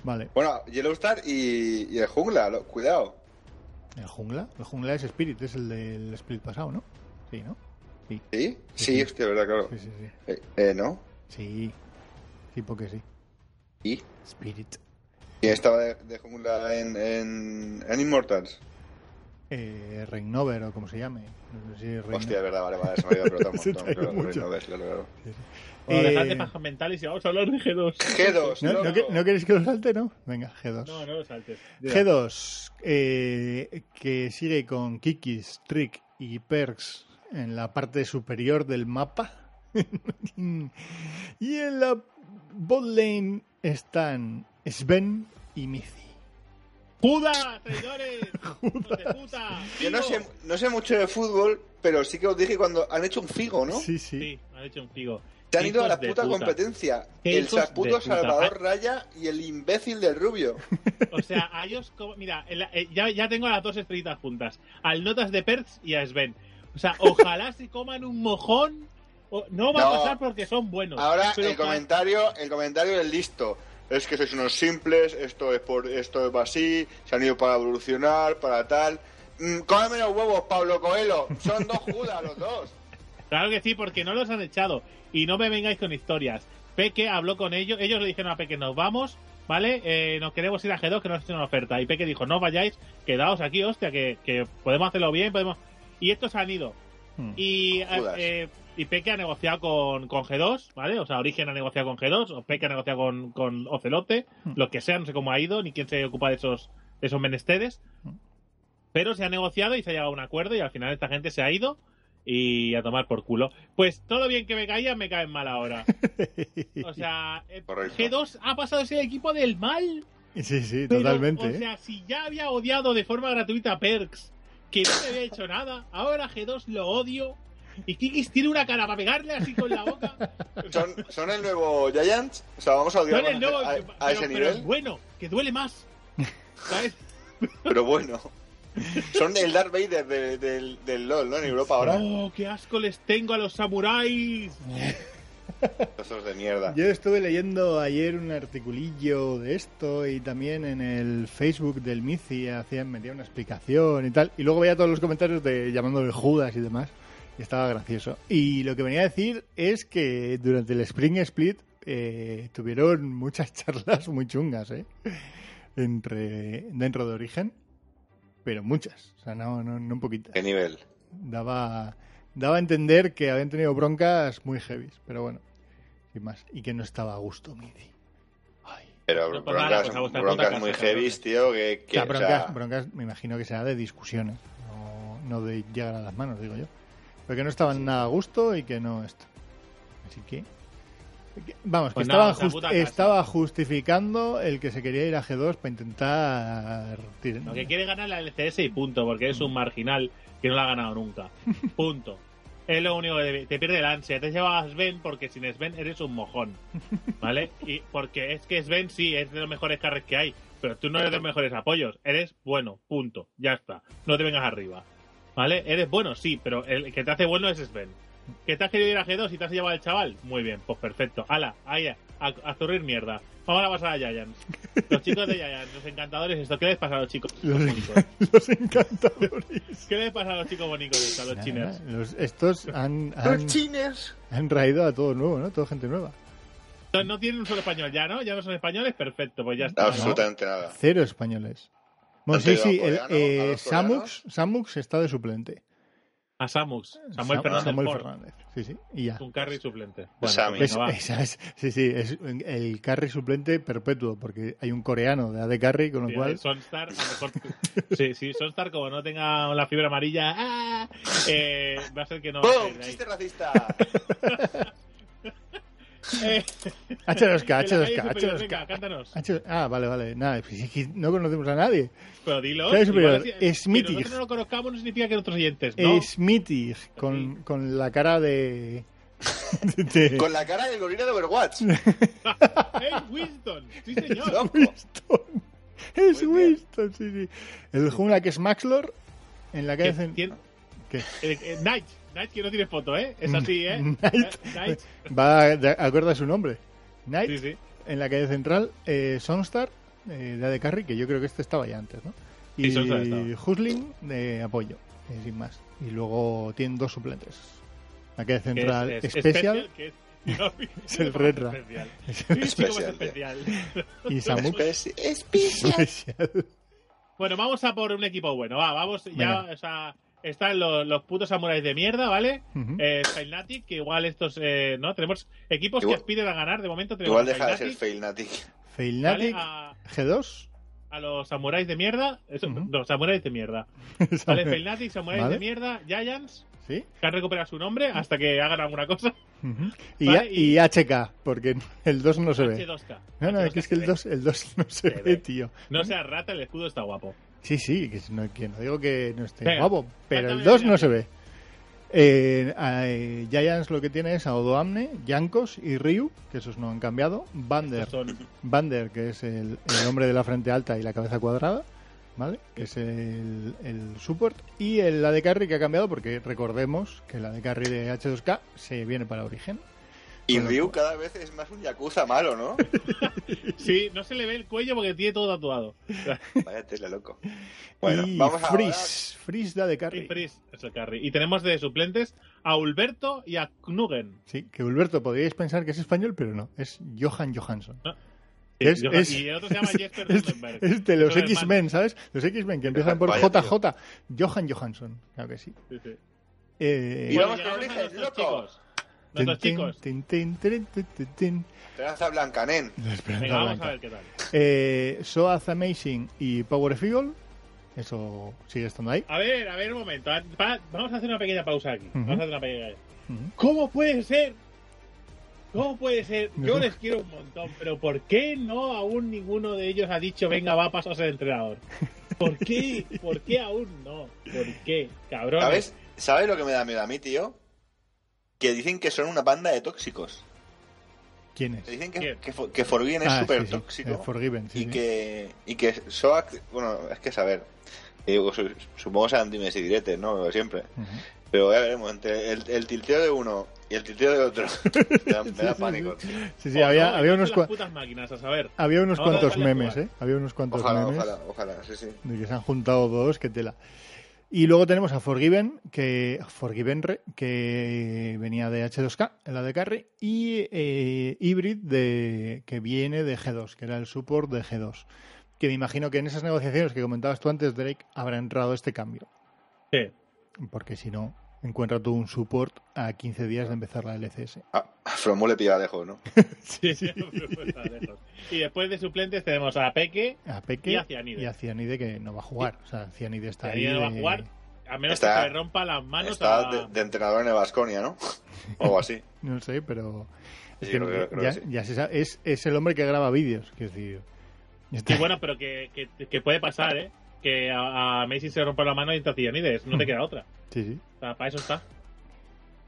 Vale, Bueno, Yellowstar y, y el jungla, lo- cuidado. El jungla. El jungla es Spirit, es el del split pasado, ¿no? Sí, ¿no? Sí, ¿Sí? Sí, Sí, hostia, verdad, claro. sí, sí. Sí, Eh, eh, ¿no? sí, sí porque sí. ¿Y? Spirit. ¿Quién estaba de, de jungla en, en, en Immortals? Eh, Reignover o como se llame. No sé si Reignover. Hostia, es verdad, vale, vale, se me había pelotado un Se montón. ha ido Claro, ves, claro, claro. Bueno, dejad de Eh, pajas mentales y vamos a hablar de G2. G2, ¿no, no, ¿No queréis que lo salte, no? Venga, G2. No, no lo saltes. Diga. G2, eh, que sigue con Kikis, Trick y Perks en la parte superior del mapa. y en la bot lane están Sven y Mizi. ¡Judas, de puta! Yo no sé, no sé mucho de fútbol, pero sí que os dije cuando han hecho un figo, ¿no? Sí, sí. Sí, han hecho un figo. Se han ido a la puta, puta. competencia. El puto puta. Salvador Raya y el imbécil del Rubio. O sea, a ellos, como- mira, eh, ya, ya tengo a las dos estrellitas juntas. Al Notas de Perth y a Sven. O sea, ojalá se coman un mojón. o- no va No. a pasar porque son buenos. Ahora el comentario, el comentario es listo. Es que sois unos simples, esto es por esto es así, se han ido para evolucionar, para tal. Mm, cómeme los huevos, Pablo Coelho. Son dos judas los dos. Claro que sí, porque no los han echado. Y no me vengáis con historias. Peque habló con ellos. Ellos le dijeron a Peque, nos vamos, ¿vale? Eh, nos queremos ir a G2 que nos hecho una oferta. Y Peque dijo, no vayáis, quedaos aquí, hostia, que, que podemos hacerlo bien, podemos... Y estos han ido. Hmm. Y, Judas. eh, y Peque ha negociado con, con G2, ¿vale? O sea, Origen ha negociado con G2, o Peque ha negociado con, con Ocelote, Hmm. lo que sea, no sé cómo ha ido, ni quién se ocupa de esos, de esos menesteres. Hmm. Pero se ha negociado y se ha llegado a un acuerdo y al final esta gente se ha ido y a tomar por culo. Pues todo bien que me caía, me caen mal ahora. O sea, eh, Correcto. G2 ha pasado a ser el equipo del mal. Sí, sí, Pero, totalmente. O ¿eh? sea, si ya había odiado de forma gratuita a Perks, que no me había hecho nada, ahora G2 lo odio. Y Kikis tiene una cara para pegarle así con la boca. Son, son el nuevo Giants. O sea, vamos a odiar Son el nuevo- a, a pero- ese pero nivel. es bueno, que duele más. ¿Sabes? Pero bueno. Son el Darth Vader de- del, del LOL, ¿no? En Europa ahora. Oh, qué asco les tengo a los samuráis. De mierda. Yo estuve leyendo ayer un articulillo de esto y también en el Facebook del Mizi hacían, metía una explicación y tal. Y luego veía todos los comentarios de llamándole Judas y demás. Y estaba gracioso. Y lo que venía a decir es que durante el Spring Split eh, tuvieron muchas charlas muy chungas, ¿eh? Entre, dentro de Origen. Pero muchas. O sea, no, no, no poquitas. ¿Qué nivel? Daba, daba a entender que habían tenido broncas muy heavy. Pero bueno, sin más. Y que no estaba a gusto, Mizi. Ay. Pero No, pues broncas, pues broncas puta muy heavy, tío. Que, O que, o broncas, sea, broncas me imagino que será de discusiones, no, no de llegar a las manos, digo yo. Pero que no estaban nada a gusto y que no esto. Así que... Vamos, que Pues nada, estaba justificando el que se quería ir a G2 para intentar... Lo que quiere ganar la LCS y punto, porque es un marginal que no la ha ganado nunca. Punto. Es lo único que te, te pierde la ansia. Te llevas a Sven porque sin Sven eres un mojón. ¿Vale? Y porque es que Sven sí es de los mejores carres que hay, pero tú no eres de los mejores apoyos. Eres bueno, punto. Ya está. No te vengas arriba. ¿Vale? Eres bueno, sí, pero el que te hace bueno es Sven. ¿Que te has querido ir a G2 y te has llevado al chaval? Muy bien, pues perfecto. Ala, ahí, a, a zurrir mierda. Vamos a pasar a Giants. Los chicos de Giants, los encantadores, esto, ¿qué les pasa a los chicos Los, bonitos? los encantadores. ¿Qué les pasa a los chicos bonitos estos, a los chiners? los- estos han, han, chines. han raído a todo nuevo, ¿no? Toda gente nueva. No, no tienen un solo español ya, ¿no? Ya no son españoles, perfecto, pues ya está. ¿no? Absolutamente nada. Cero españoles. Bueno, ¿Han sí, sí, el, eh, Samux, Samux está de suplente. A Samus. Samuel Sam- Fernández. Samuel Ford. Fernández. Sí, sí. Y ya. Un carry suplente. Sammy. pues Es- esa es- sí, sí, es el carry suplente perpetuo, porque hay un coreano de AD carry, con lo Sí, cual... Sonstar, a lo mejor. sí, sí, Sonstar, como no tenga la fibra amarilla, ¡ah! eh, va a ser que no. ¡Bum! ¡Chiste racista! Eh, H2K, en la calle H2K, superior, venga, H2K. cántanos. H- Ah, vale, vale. Nada, es no conocemos a nadie. Pero dilo. Superior, igual así- Smithy. Que nosotros no lo conozcamos no significa que otros oyentes, ¿no? Smithy, con, con la cara de... de- Con la cara del gorila de Overwatch. ¡Hey, Winston! ¡Sí, señor! Loco. Winston. Es Muy bien. Winston, sí, sí. El jungla que es Maxlor, en la. Que cen- tiene- ¿Qué? eh, eh, Knight. Knight que no tiene foto, ¿eh? Es así, ¿eh? Knight. Eh, Knight. Va de acuerdo a su nombre. Knight, Sí, sí. en la calle central, eh, Sonstar, eh, de AD Carry, que yo creo que este estaba ya antes, ¿no? Y estaba. Husling de apoyo, eh, sin más. Y luego tienen dos suplentes. La calle Que es- central es Special que es, Es el Redra. Especial. es es Especial, especial. y Samu Especi- Especial. Special. Bueno, vamos a por un equipo bueno. Va, vamos ya. Venga. O sea, están los, los putos samuráis de mierda, ¿vale? Ujú. Eh, Fnatic, que igual estos. Eh, ¿No? Tenemos equipos Igual- que aspiran a ganar. De momento tenemos Igual deja de ser Fnatic, fail, Nati. ¿vale? Failnatic, a, G2. a los samuráis de mierda. Eso, Ujú. Los samuráis de mierda. Vale, Fnatic, samuráis Vale. de mierda, Giants, ¿Sí? que han recuperado su nombre hasta que hagan alguna cosa. Ujú. Y, Vale, a- y- y HK, porque el 2 no se ve. H2K. No, no, H2K es que, es se que el ve. 2, el 2 no se Se ve, ve. tío. No sea rata, el escudo está guapo. Sí, sí, que no, que no digo que no esté Venga, guapo, pero el cántame 2 ya. no se ve. Eh, eh, Giants lo que tiene es a Odoamne, Yankos y Ryu, que esos no han cambiado. Bander, Bander que es el, el hombre de la frente alta y la cabeza cuadrada, ¿vale? Que es el, el support. Y el AD Carry que ha cambiado porque recordemos que el AD Carry de H2K se viene para Origen. Y Bueno. Ryu cada vez es más un yakuza malo, ¿no? Sí, no se le ve el cuello porque tiene todo tatuado. Vaya tela, loco. Bueno, y vamos a Freeze, Freeze de Y Carry. Frizz es el carry. Y tenemos de suplentes a Ulberto y a Knugen. Sí, que Ulberto podríais pensar que es español, pero no, es Johan Johansson. Sí, Es- Johan- es- y el otro se llama Jesper Es, Ruttenberg. es de los X-Men. ¿sabes? Los X-Men que empiezan por Vaya, tío. JJ. Johan Johansson, claro que sí. Sí, sí. Eh, Y vamos con nuestros loco. chicos. Nuestros chicos. tin. Esperanza Blanca, nen. La esperanza Venga, vamos blanca. a ver qué tal. Eh, Soaz Amazing y Power of Eagle. Eso sigue estando ahí. A ver, a ver, un momento. Va- Vamos a hacer una pequeña pausa aquí. Vamos a hacer una pequeña. Ujú. ¿Cómo puede ser? ¿Cómo puede ser? Yo les quiero un montón, pero ¿por qué no aún ninguno de ellos ha dicho, venga, va a pasar a ser entrenador? ¿Por qué? ¿Por qué aún no? ¿Por qué? Cabrón. ¿Sabes? ¿Sabes lo que me da miedo a mí, tío? Que dicen que son una banda de tóxicos. ¿Quién es? Que dicen que, ¿Quién? que, For- que Forgiven es Ah, súper sí, sí, tóxico. eh, Forgiven, sí, y sí. que y que Soak, bueno, es que saber. Digo, su- supongo que serán dimes y diretes, ¿no? Siempre. Ujú. Pero ya veremos, entre el, el tilteo de uno y el tilteo de otro, me da, me da sí, pánico. tío. Sí, sí, había, había unos, las cua- putas máquinas, a saber. había unos cuantos memes. ¿eh? Había unos cuantos Ojalá, memes. ojalá, ojalá, sí, sí. de que se han juntado dos, que tela. Y luego tenemos a Forgiven, que Forgiven Re, que venía de H2K, en la de Carry, y eh, Hybrid, de, que viene de G2, que era el support de G2. Que me imagino que en esas negociaciones que comentabas tú antes, Drake, habrá entrado este cambio. Sí. Porque si no, encuentra tú un support a 15 días de empezar la LCS. A, a Fromo le pilla lejos, ¿no? Sí, sí, lejos. Y después de suplentes tenemos a Peque, A Peque Y a Cianide. y a Cianide, que no va a jugar. O sea, Cianide está que ahí. no va a jugar, a menos Está- que se le rompa las manos Está a... de, de entrenador en el Vasconia, ¿no? O algo así. No sé, pero. Es, Sí, que creo que- creo ya, que sí. ya se sabe, es, es el hombre que graba vídeos, que decir. Está- Sí, bueno, pero que, que, que puede pasar, ¿eh? Que a, a Messi se rompa la mano y te Cianides, no te queda otra. Sí, sí. O sea, para eso está.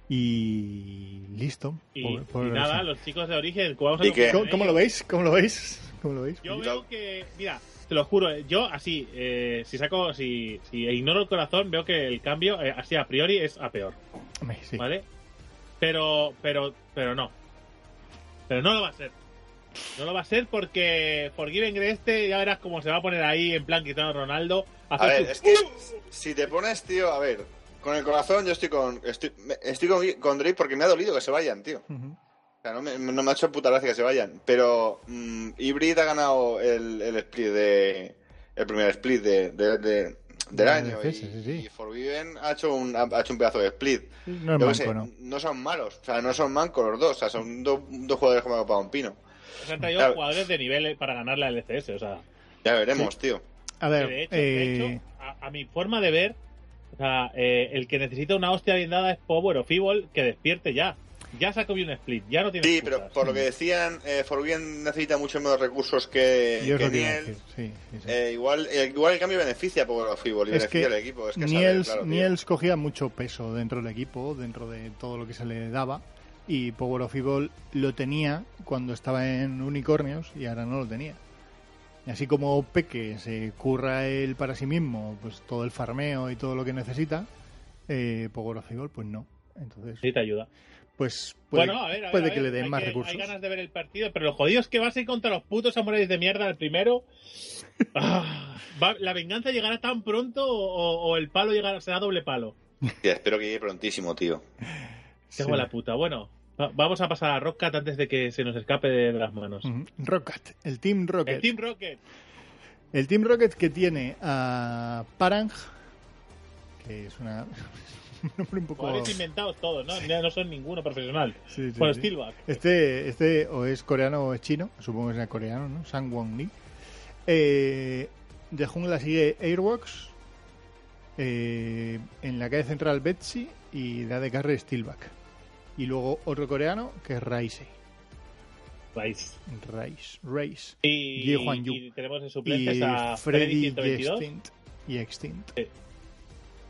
Y listo. Y, Pobre- pobre y nada, los chicos de origen, vamos a ¿Y qué? ¿Cómo, cómo lo veis? ¿Cómo lo veis? ¿Cómo lo veis? Yo veo que, mira, te lo juro, eh, yo así, eh, si saco, si, si ignoro el corazón, veo que el cambio, eh, así a priori, es a peor, sí. ¿vale? Pero, pero, pero no. Pero no lo va a ser. No lo va a ser porque Forgiven este ya verás cómo se va a poner ahí en plan Cristiano Ronaldo. A ver, su- es que si te pones, tío, a ver, con el corazón yo estoy con estoy, con, con Drake porque me ha dolido que se vayan, tío. Ujú. O sea, no me, no me ha hecho puta gracia que se vayan. Pero mm, Hybrid ha ganado el, el split de. El primer split de, de, de, del De año. Y, sí, sí. y Forbidden ha hecho, un, ha hecho un pedazo de split. No es manco, sé, ¿no? son malos, o sea, no son mancos los dos, o sea, son do- dos jugadores como para un pino. Se han traído Claro. jugadores de nivel para ganar la LCS, o sea. Ya veremos, tío. A ver, de hecho, de eh, hecho, a, a mi forma de ver, o sea, eh, el que necesita una hostia bien dada es Power of Evil que despierte ya. Ya sacó bien un split, ya no tiene Sí, excusas. pero por lo que decían, eh, Forbidden necesita muchos menos recursos que, yo que lo que iba a Niel. decir, sí, sí, sí. Eh, igual, eh, igual el cambio beneficia a Power of Evil y Es beneficia al equipo. Es que sabe, Niels, claro, tío. Niels cogía mucho peso dentro del equipo, dentro de todo lo que se le daba. Y Power of Evil lo tenía cuando estaba en Unicornios y ahora no lo tenía. Y así como Peque se curra él para sí mismo, pues todo el farmeo y todo lo que necesita, eh, Power of Evil, pues no. Entonces, Sí, te ayuda. pues puede, bueno, a ver, a ver, puede a que ver, le den más que- recursos. Hay ganas de ver el partido, pero lo jodido es que vas a ir contra los putos samuráis de mierda el primero. Ah, va- ¿La venganza llegará tan pronto o, o el palo llegará, será doble palo? Tía, espero que llegue prontísimo, tío. Sí. Tengo la puta. Bueno, vamos a pasar a Rockcat antes de que se nos escape de, de las manos. Ujú. Rocket, el Team Rocket. El Team Rocket. El Team Rocket que tiene a Parang, que es una, un nombre un poco... Jugadores inventados todos, ¿no? Ya no son ninguno profesional. Sí, sí, Bueno, sí. Steelback. Este, este o es coreano o es chino, supongo que sea coreano, ¿no? Sang Won Lee. Eh, de jungla sigue Airworks. eh, en la calle central Betsy y de AD Carry Steelback. Y luego otro coreano que es Raise. Rice. Raise. Raise. Y, Hwan Yu. y tenemos de suplentes Y a Freddy Freddy 122. Extinct. Y Extinct. Sí.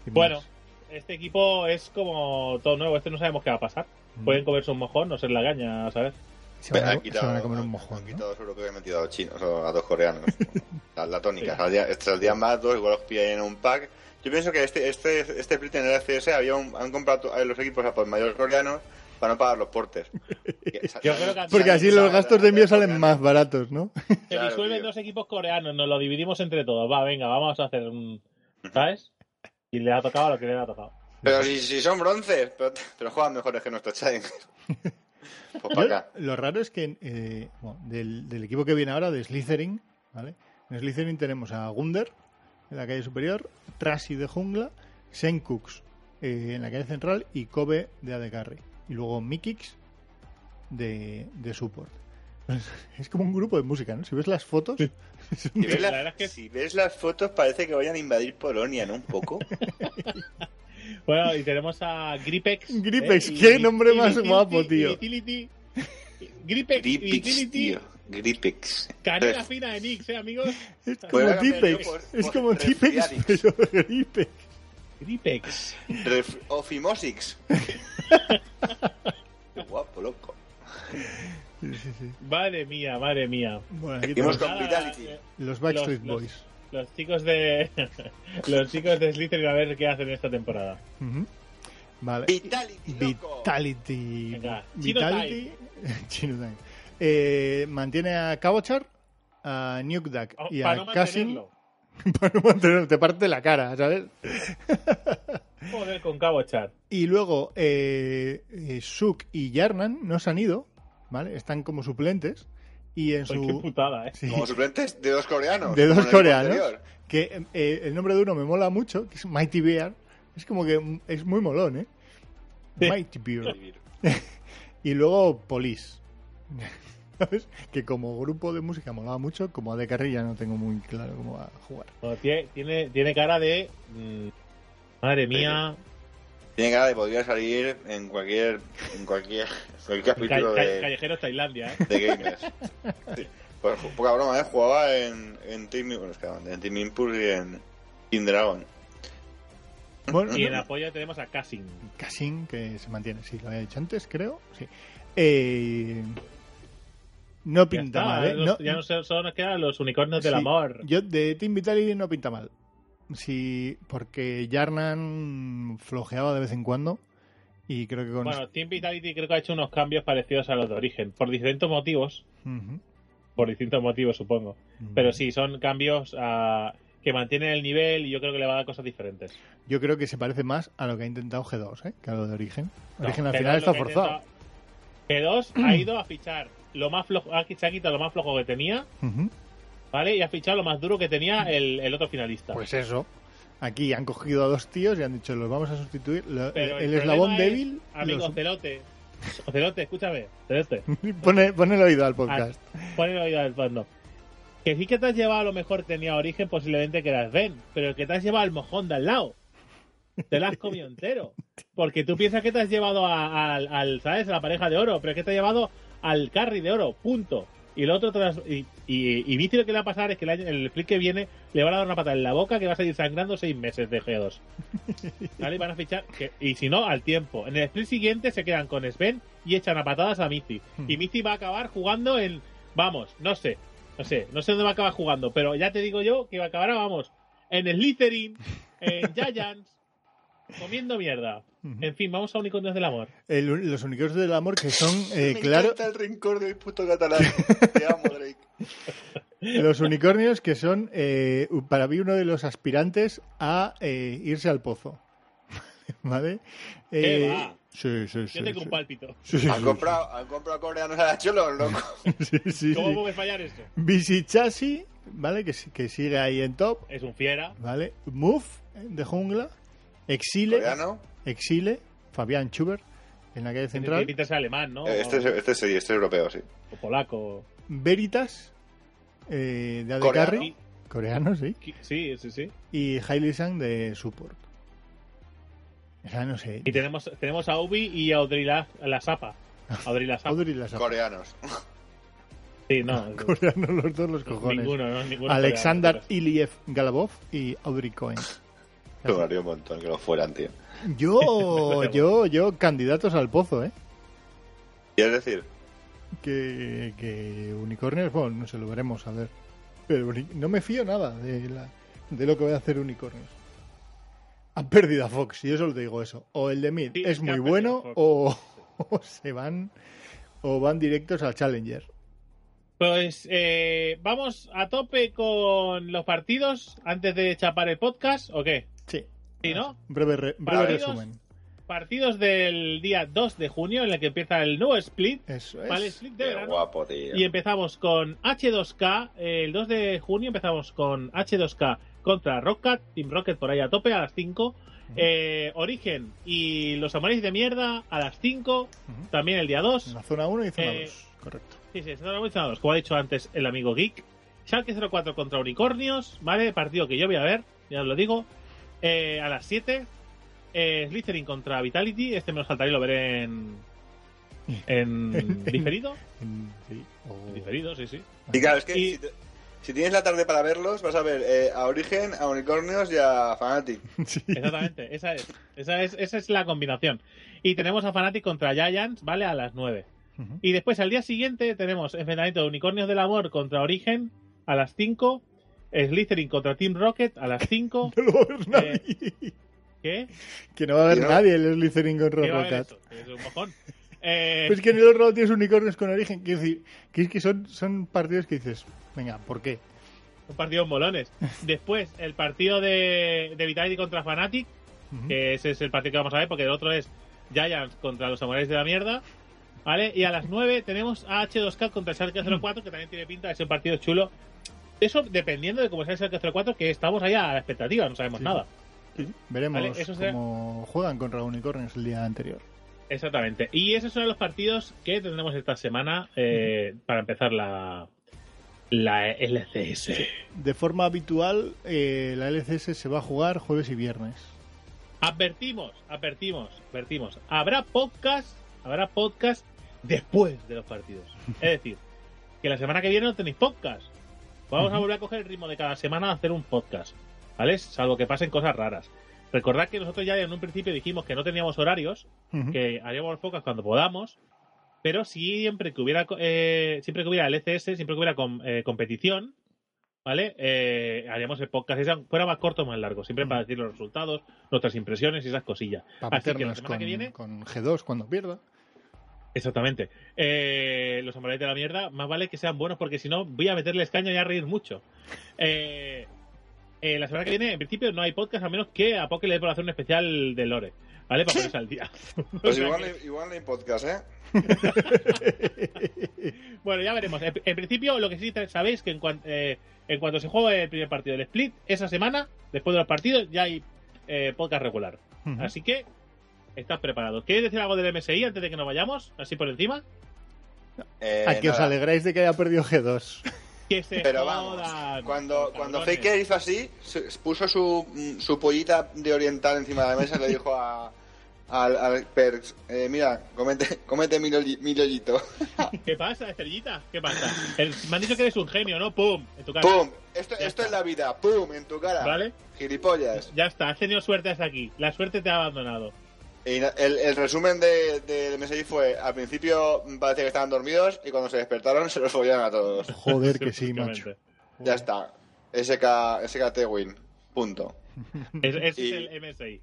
¿Quién Bueno, más? este equipo es como todo nuevo. Este no sabemos qué va a pasar. Mm. Pueden comerse un mojón, no ser la gaña, ¿sabes? se van, a, Han se quitado- van a comer un han- mojón. Han ¿no? quitado seguro que habían metido a dos chinos o a dos coreanos. la, la tónica. Sí. Saldría- Saldrían más dos, igual los pillan en un pack. Yo pienso que este este este split en el FCS había un- han comprado a los equipos a por mayor coreanos para no pagar los portes. Yo creo que Porque así los gastos de envío salen más baratos, ¿no? Se Claro, disuelven tío. dos equipos coreanos, nos lo dividimos entre todos. Va, venga, vamos a hacer un. ¿Sabes? Y le ha tocado lo que le ha tocado. Pero si, si son bronces, pero, pero juegan mejores que nuestro Challenger. Pues para Yo- acá. lo raro es que eh, bueno, del, del equipo que viene ahora, de Slytherin, ¿vale? En Slytherin tenemos a Gunder en la calle superior, Trashy de jungla, Senkux eh, en la calle central y Kobe de AD Carry. Y luego Mikix de, de support. Es como un grupo de música, ¿no? Si ves las fotos, Si ves, La la- verdad es que- si ves las fotos parece que vayan a invadir Polonia, ¿no? Un poco. Bueno, y tenemos a Gripex. Gripex, ¿eh? qué Y- nombre y más guapo, y tío. Gripex, Vitality. tío. Gripix. Canela fina de Nix, ¿eh, amigos? es como por- Es como Tipex, Resfriadix. pero Gripex. Gripex. Ref- Ofimosix. Qué guapo, loco. Sí, sí, sí. Madre mía, madre mía. Bueno, Seguimos con Vitality. eh, los Backstreet los- Boys. Los chicos de. los chicos de Slytherin a ver qué hacen esta temporada. Vale. Vitality, loco. Vitality. Venga, Chino Vitality. Chino Time. Eh, mantiene a Cabochar, a Nuke Duck Oh, y para a no mantenerlo. para no mantenerlo. Te parte la cara, ¿sabes? Joder, con Cabo Char. Y luego eh, eh, Suk y Yarnan no se han ido, ¿vale? Están como suplentes. Y en Ay, qué su. putada, eh. Sí. Como suplentes de dos coreanos. de dos coreanos. Que eh, el nombre de uno me mola mucho, que es Mighty Bear. Es como que es muy molón, ¿eh? Sí. Mighty Bear. Y luego Police. ¿Sabes? Que como grupo de música molaba mucho, como de carrilla no tengo muy claro cómo va a jugar. Bueno, tiene, tiene, tiene cara de. mm, madre mía. Tiene cara de podría salir en cualquier, en cualquier, cualquier Ca- capítulo ca- de, Callejeros Tailandia, ¿eh? de gamers. Sí. Pues, poca broma, ¿eh? Jugaba en, en Team, bueno, es que, en Team Impulse y en Team Dragon. Bueno, Y en apoyo tenemos a Cassin. Cassin, que se mantiene, sí, lo había dicho antes, creo. Sí. Eh, no Ya, pinta está, mal, ¿eh? los- No- ya no sé, solo nos quedan los unicornios del amor. Yo de Team Vitality no pinta mal. Sí, porque Yarnan flojeaba de vez en cuando. Y creo que con. Bueno, Team Vitality creo que ha hecho unos cambios parecidos a los de origen, por distintos motivos, por distintos motivos supongo. Pero sí, son cambios ah, que mantienen el nivel y yo creo que le va a dar cosas diferentes. Yo creo que se parece más a lo que ha intentado G2, ¿eh? Que a lo de Origen. No, Origen al G2 final está forzado. intentado- G2 ha ido a fichar lo más flojo, ha- se ha quitado lo más flojo que tenía. ¿vale? Y ha fichado lo más duro que tenía el, el otro finalista. Pues eso. Aquí han cogido a dos tíos y han dicho, los vamos a sustituir. Lo- Pero el, el eslabón es, débil. Amigo los- Celote. Celote, escúchame. Celote. pone, pone el oído al podcast. Pon el oído al fondo. Que sí que te has llevado a lo mejor tenía origen posiblemente que era Sven, pero el que te has llevado al mojón de al lado. Te lo has comido entero. Porque tú piensas que te has llevado a- al, al, ¿sabes? A la pareja de oro, pero es que te has llevado al carry de oro, punto. Y lo otro, has- y, y, y lo que le va a pasar es que el, año- el split que viene le van a dar una patada en la boca que va a seguir sangrando seis meses de G2. ¿Vale? Y van a fichar, que- y si no, al tiempo. En el split siguiente se quedan con Sven y echan a patadas a Mizi. Y Mizi va a acabar jugando en, vamos, no sé, no sé, no sé dónde va a acabar jugando, pero ya te digo yo que va a acabar, vamos, en Slytherin, en Giants, comiendo mierda. En fin, vamos a Unicornios del Amor. El- los unicornios del amor que son, eh, Me claro, encanta el rincón del puto catalán. Te amo, Drake. los unicornios que son, eh, para mí, uno de los aspirantes a eh, irse al pozo. ¿Vale? ¿Qué Eh, va? Sí, sí, sí. Yo tengo sí. un pálpito. Sí, sí, ¿Han sí. comprado, ¿Han comprado coreanos a la cholo, loco? Sí, sí, ¿Cómo sí. puede fallar esto? Visichasi, ¿vale? Que, si- que sigue ahí en top, Es un fiera. ¿vale? Move, eh, de jungla. Exile, ¿Coreano? Exile, Fabián Schubert, en la calle central. de ser alemán, ¿no? Eh, Este, es- este sí, este es europeo, sí. O polaco. Veritas, eh, de AD ¿Coreano? Sí. Sí, sí, sí. Y Hailey Sang de support. O sea, no sé. Y tenemos, tenemos a Ubi y a Audrey la, la Sapa. Audrey la Sapa. Audrey las Coreanos. Sí, no. coreanos los dos los cojones. ninguno, no, ninguno Alexander Iliev Galabov y Audrey Cohen. Me molaría un montón que lo fueran, tío. Yo, yo, yo, candidatos al pozo, ¿eh? ¿Quieres decir? Que, que unicornios, bueno, no sé, lo veremos a ver. Pero no me fío nada de, la, de lo que voy a hacer unicornios. Han perdido a Fox, y yo solo te digo eso. O el de Mid Sí, es muy bueno, o, o se van o van directos al Challenger. Pues eh, vamos a tope con los partidos antes de chapar el podcast, ¿o qué? Sí. ¿no? Breve, re- breve Partidos. resumen. Partidos del día 2 de junio en el que empieza el nuevo split, Eso es. ¿vale? Split de Qué verano. guapo, tío. Y empezamos con H2K, eh, el 2 de junio empezamos con H2K contra Rocket, Team Rocket por ahí a tope a las 5. Eh, Origen y los Amores de mierda a las 5, Ujú. también el día 2. En la zona 1 y zona Eh, 2. Correcto. Sí, sí, están organizados, como ha dicho antes el amigo Geek. Schalke 04 contra Unicornios, ¿vale? Partido que yo voy a ver, ya os lo digo. Eh, a las 7. Eh, Slytherin contra Vitality. Este me lo saltaré y lo veré en. En diferido. Sí, diferido, sí, sí. Y claro, es que Y- si, te- si tienes la tarde para verlos, vas a ver eh, a Origen, a Unicornios y a Fanatic. Sí. Exactamente, esa es, esa es. Esa es la combinación. Y tenemos a Fnatic contra Giants, ¿vale? A las 9. Ujú. Y después al día siguiente tenemos enfrentamiento de Unicornios del Amor contra Origen a las 5. Slytherin contra Team Rocket a las 5. No lo va a ver nadie. ¿Qué? Que no va a haber no- nadie el Slytherin con ¿Qué va a haber Rocket. eso? Es un mojón. Eh, Pues que en el otro lado tienes unicornios con origen. Quiero decir, que es que son, son partidos que dices, venga, ¿por qué? un partido molones. Después, el partido de, de Vitality contra Fnatic, que ese es el partido que vamos a ver, porque el otro es Giants contra los Samuráis de la Mierda. ¿Vale? Y a las 9 tenemos a H2K contra Schalke 04, que también tiene pinta de ser un partido chulo. Eso dependiendo de cómo sea el Schalke 04, que estamos allá a la expectativa, no sabemos Sí. nada. Sí, Veremos Vale, eso cómo juegan contra unicornios el día anterior. Exactamente. Y esos son los partidos que tendremos esta semana eh, para empezar la, la LCS. De forma habitual, eh, la LCS se va a jugar jueves y viernes. Advertimos, advertimos, advertimos. Habrá podcast, habrá podcast después de los partidos. Es decir, que la semana que viene no tenéis podcast. Vamos a volver a coger el ritmo de cada semana a hacer un podcast. ¿Vale? Salvo que pasen cosas raras. Recordad que nosotros ya en un principio dijimos que no teníamos horarios, que haríamos podcast cuando podamos, pero siempre que hubiera eh, siempre que hubiera LCS, siempre que hubiera com- eh, competición, ¿vale? Eh, haríamos el podcast, fuera más corto o más largo, siempre para decir los resultados, nuestras impresiones y esas cosillas. Para Así que la semana con, que viene, con G2 cuando pierda. Exactamente, eh, los amarillos de la mierda, más vale que sean buenos porque si no voy a meterles caña y a reír mucho. Eh, eh, la semana que viene, en principio, no hay podcast a menos que a Poké le dé por hacer un especial de Lore. ¿Vale? Para ponerse al día. Pues igual, igual en podcast, ¿eh? Bueno, ya veremos. En, en principio, lo que sí sabéis que en, cuan- eh, en cuanto se juegue el primer partido del Split, esa semana, después de los partidos, ya hay eh, podcast regular. Así que, estás preparado. ¿Quieres decir algo del MSI antes de que nos vayamos? Así por encima. Eh, A que os alegráis de que haya perdido G2. Que se Pero jodan, vamos, cuando, cuando. Faker hizo así, puso su, su pollita de oriental encima de la mesa y le dijo a, al, al Perks, eh, mira, comete, comete mi, loli- mi lollito. ¿Qué pasa, Estrellita? ¿Qué pasa? El- me han dicho que eres un genio, ¿no? ¡Pum! En tu cara. ¡Pum! Esto, esto es la vida, ¡pum! En tu cara. ¿Vale? Gilipollas. Ya está, has tenido suerte hasta aquí. La suerte te ha abandonado. Y el, el resumen de- del MSI fue, al principio parecía que estaban dormidos y cuando se despertaron se los follaron a todos. Joder, que sí, macho. Ya está. SK, SKT win. Punto. Es- Ese Y- es el MSI.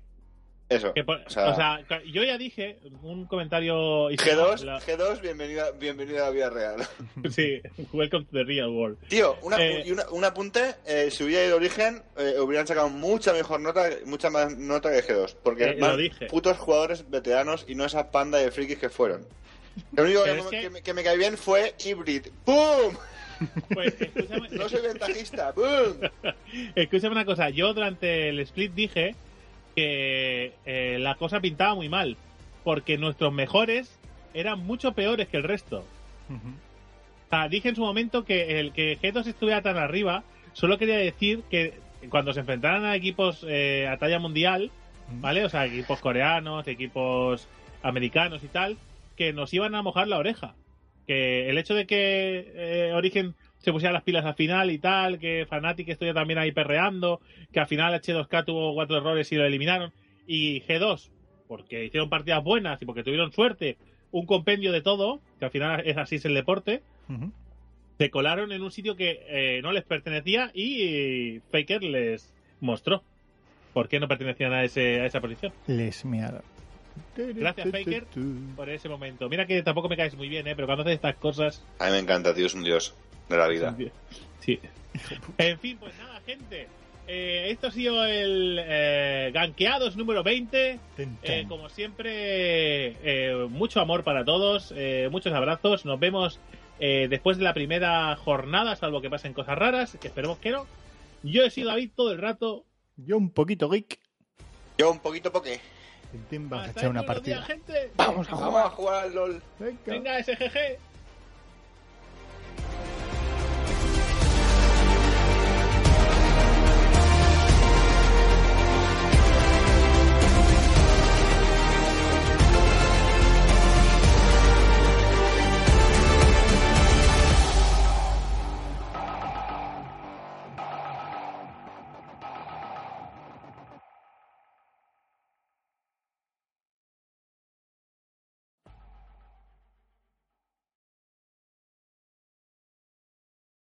Eso. Que o sea, o sea, yo ya dije un comentario. G2, La- G2 bienvenida, bienvenida a la vida real. Sí, welcome to the real world. Tío, una, Eh, una- un apunte, eh, si hubiera ido origen, eh, hubieran sacado mucha mejor nota, mucha más nota que G2, porque Eh, más dije. putos jugadores veteranos y no esa panda de frikis que fueron. Lo único que, es que- que me, que me cae bien fue Hybrid. ¡Pum! Pues escúchame, No soy ventajista. ¡Pum! escúchame una cosa. Yo durante el split dije que eh, la cosa pintaba muy mal. Porque nuestros mejores eran mucho peores que el resto. O sea, dije en su momento que el que G2 estuviera tan arriba solo quería decir que cuando se enfrentaran a equipos eh, a talla mundial, ¿vale? O sea, equipos coreanos, equipos americanos y tal, que nos iban a mojar la oreja. Que el hecho de que eh, Origen se pusiera las pilas al final y tal, que Fnatic estuviera también ahí perreando, que al final H2K tuvo cuatro errores y lo eliminaron, y G2, porque hicieron partidas buenas y porque tuvieron suerte, un compendio de todo, que al final es así es el deporte, se colaron en un sitio que eh, no les pertenecía y Faker les mostró por qué no pertenecían a, ese, a esa posición. Les mearon. Gracias, Faker. Por ese momento. Mira que tampoco me caes muy bien, ¿eh? pero cuando haces estas cosas... A mí me encanta, tío, es un dios de la vida. Sí. En fin, pues nada, gente. Eh, esto ha sido el eh, Ganqueados número 20. Ten, Eh, como siempre, eh, mucho amor para todos, eh, muchos abrazos. Nos vemos eh, después de la primera jornada, salvo que pasen cosas raras, que esperemos que no. Yo he sido David todo el rato. Yo un poquito geek. Yo un poquito poque. Ten, ten, Vas a echar una partida. días, gente. Vamos a Vamos jugar. a jugar al LOL. Venga. Venga, SGG.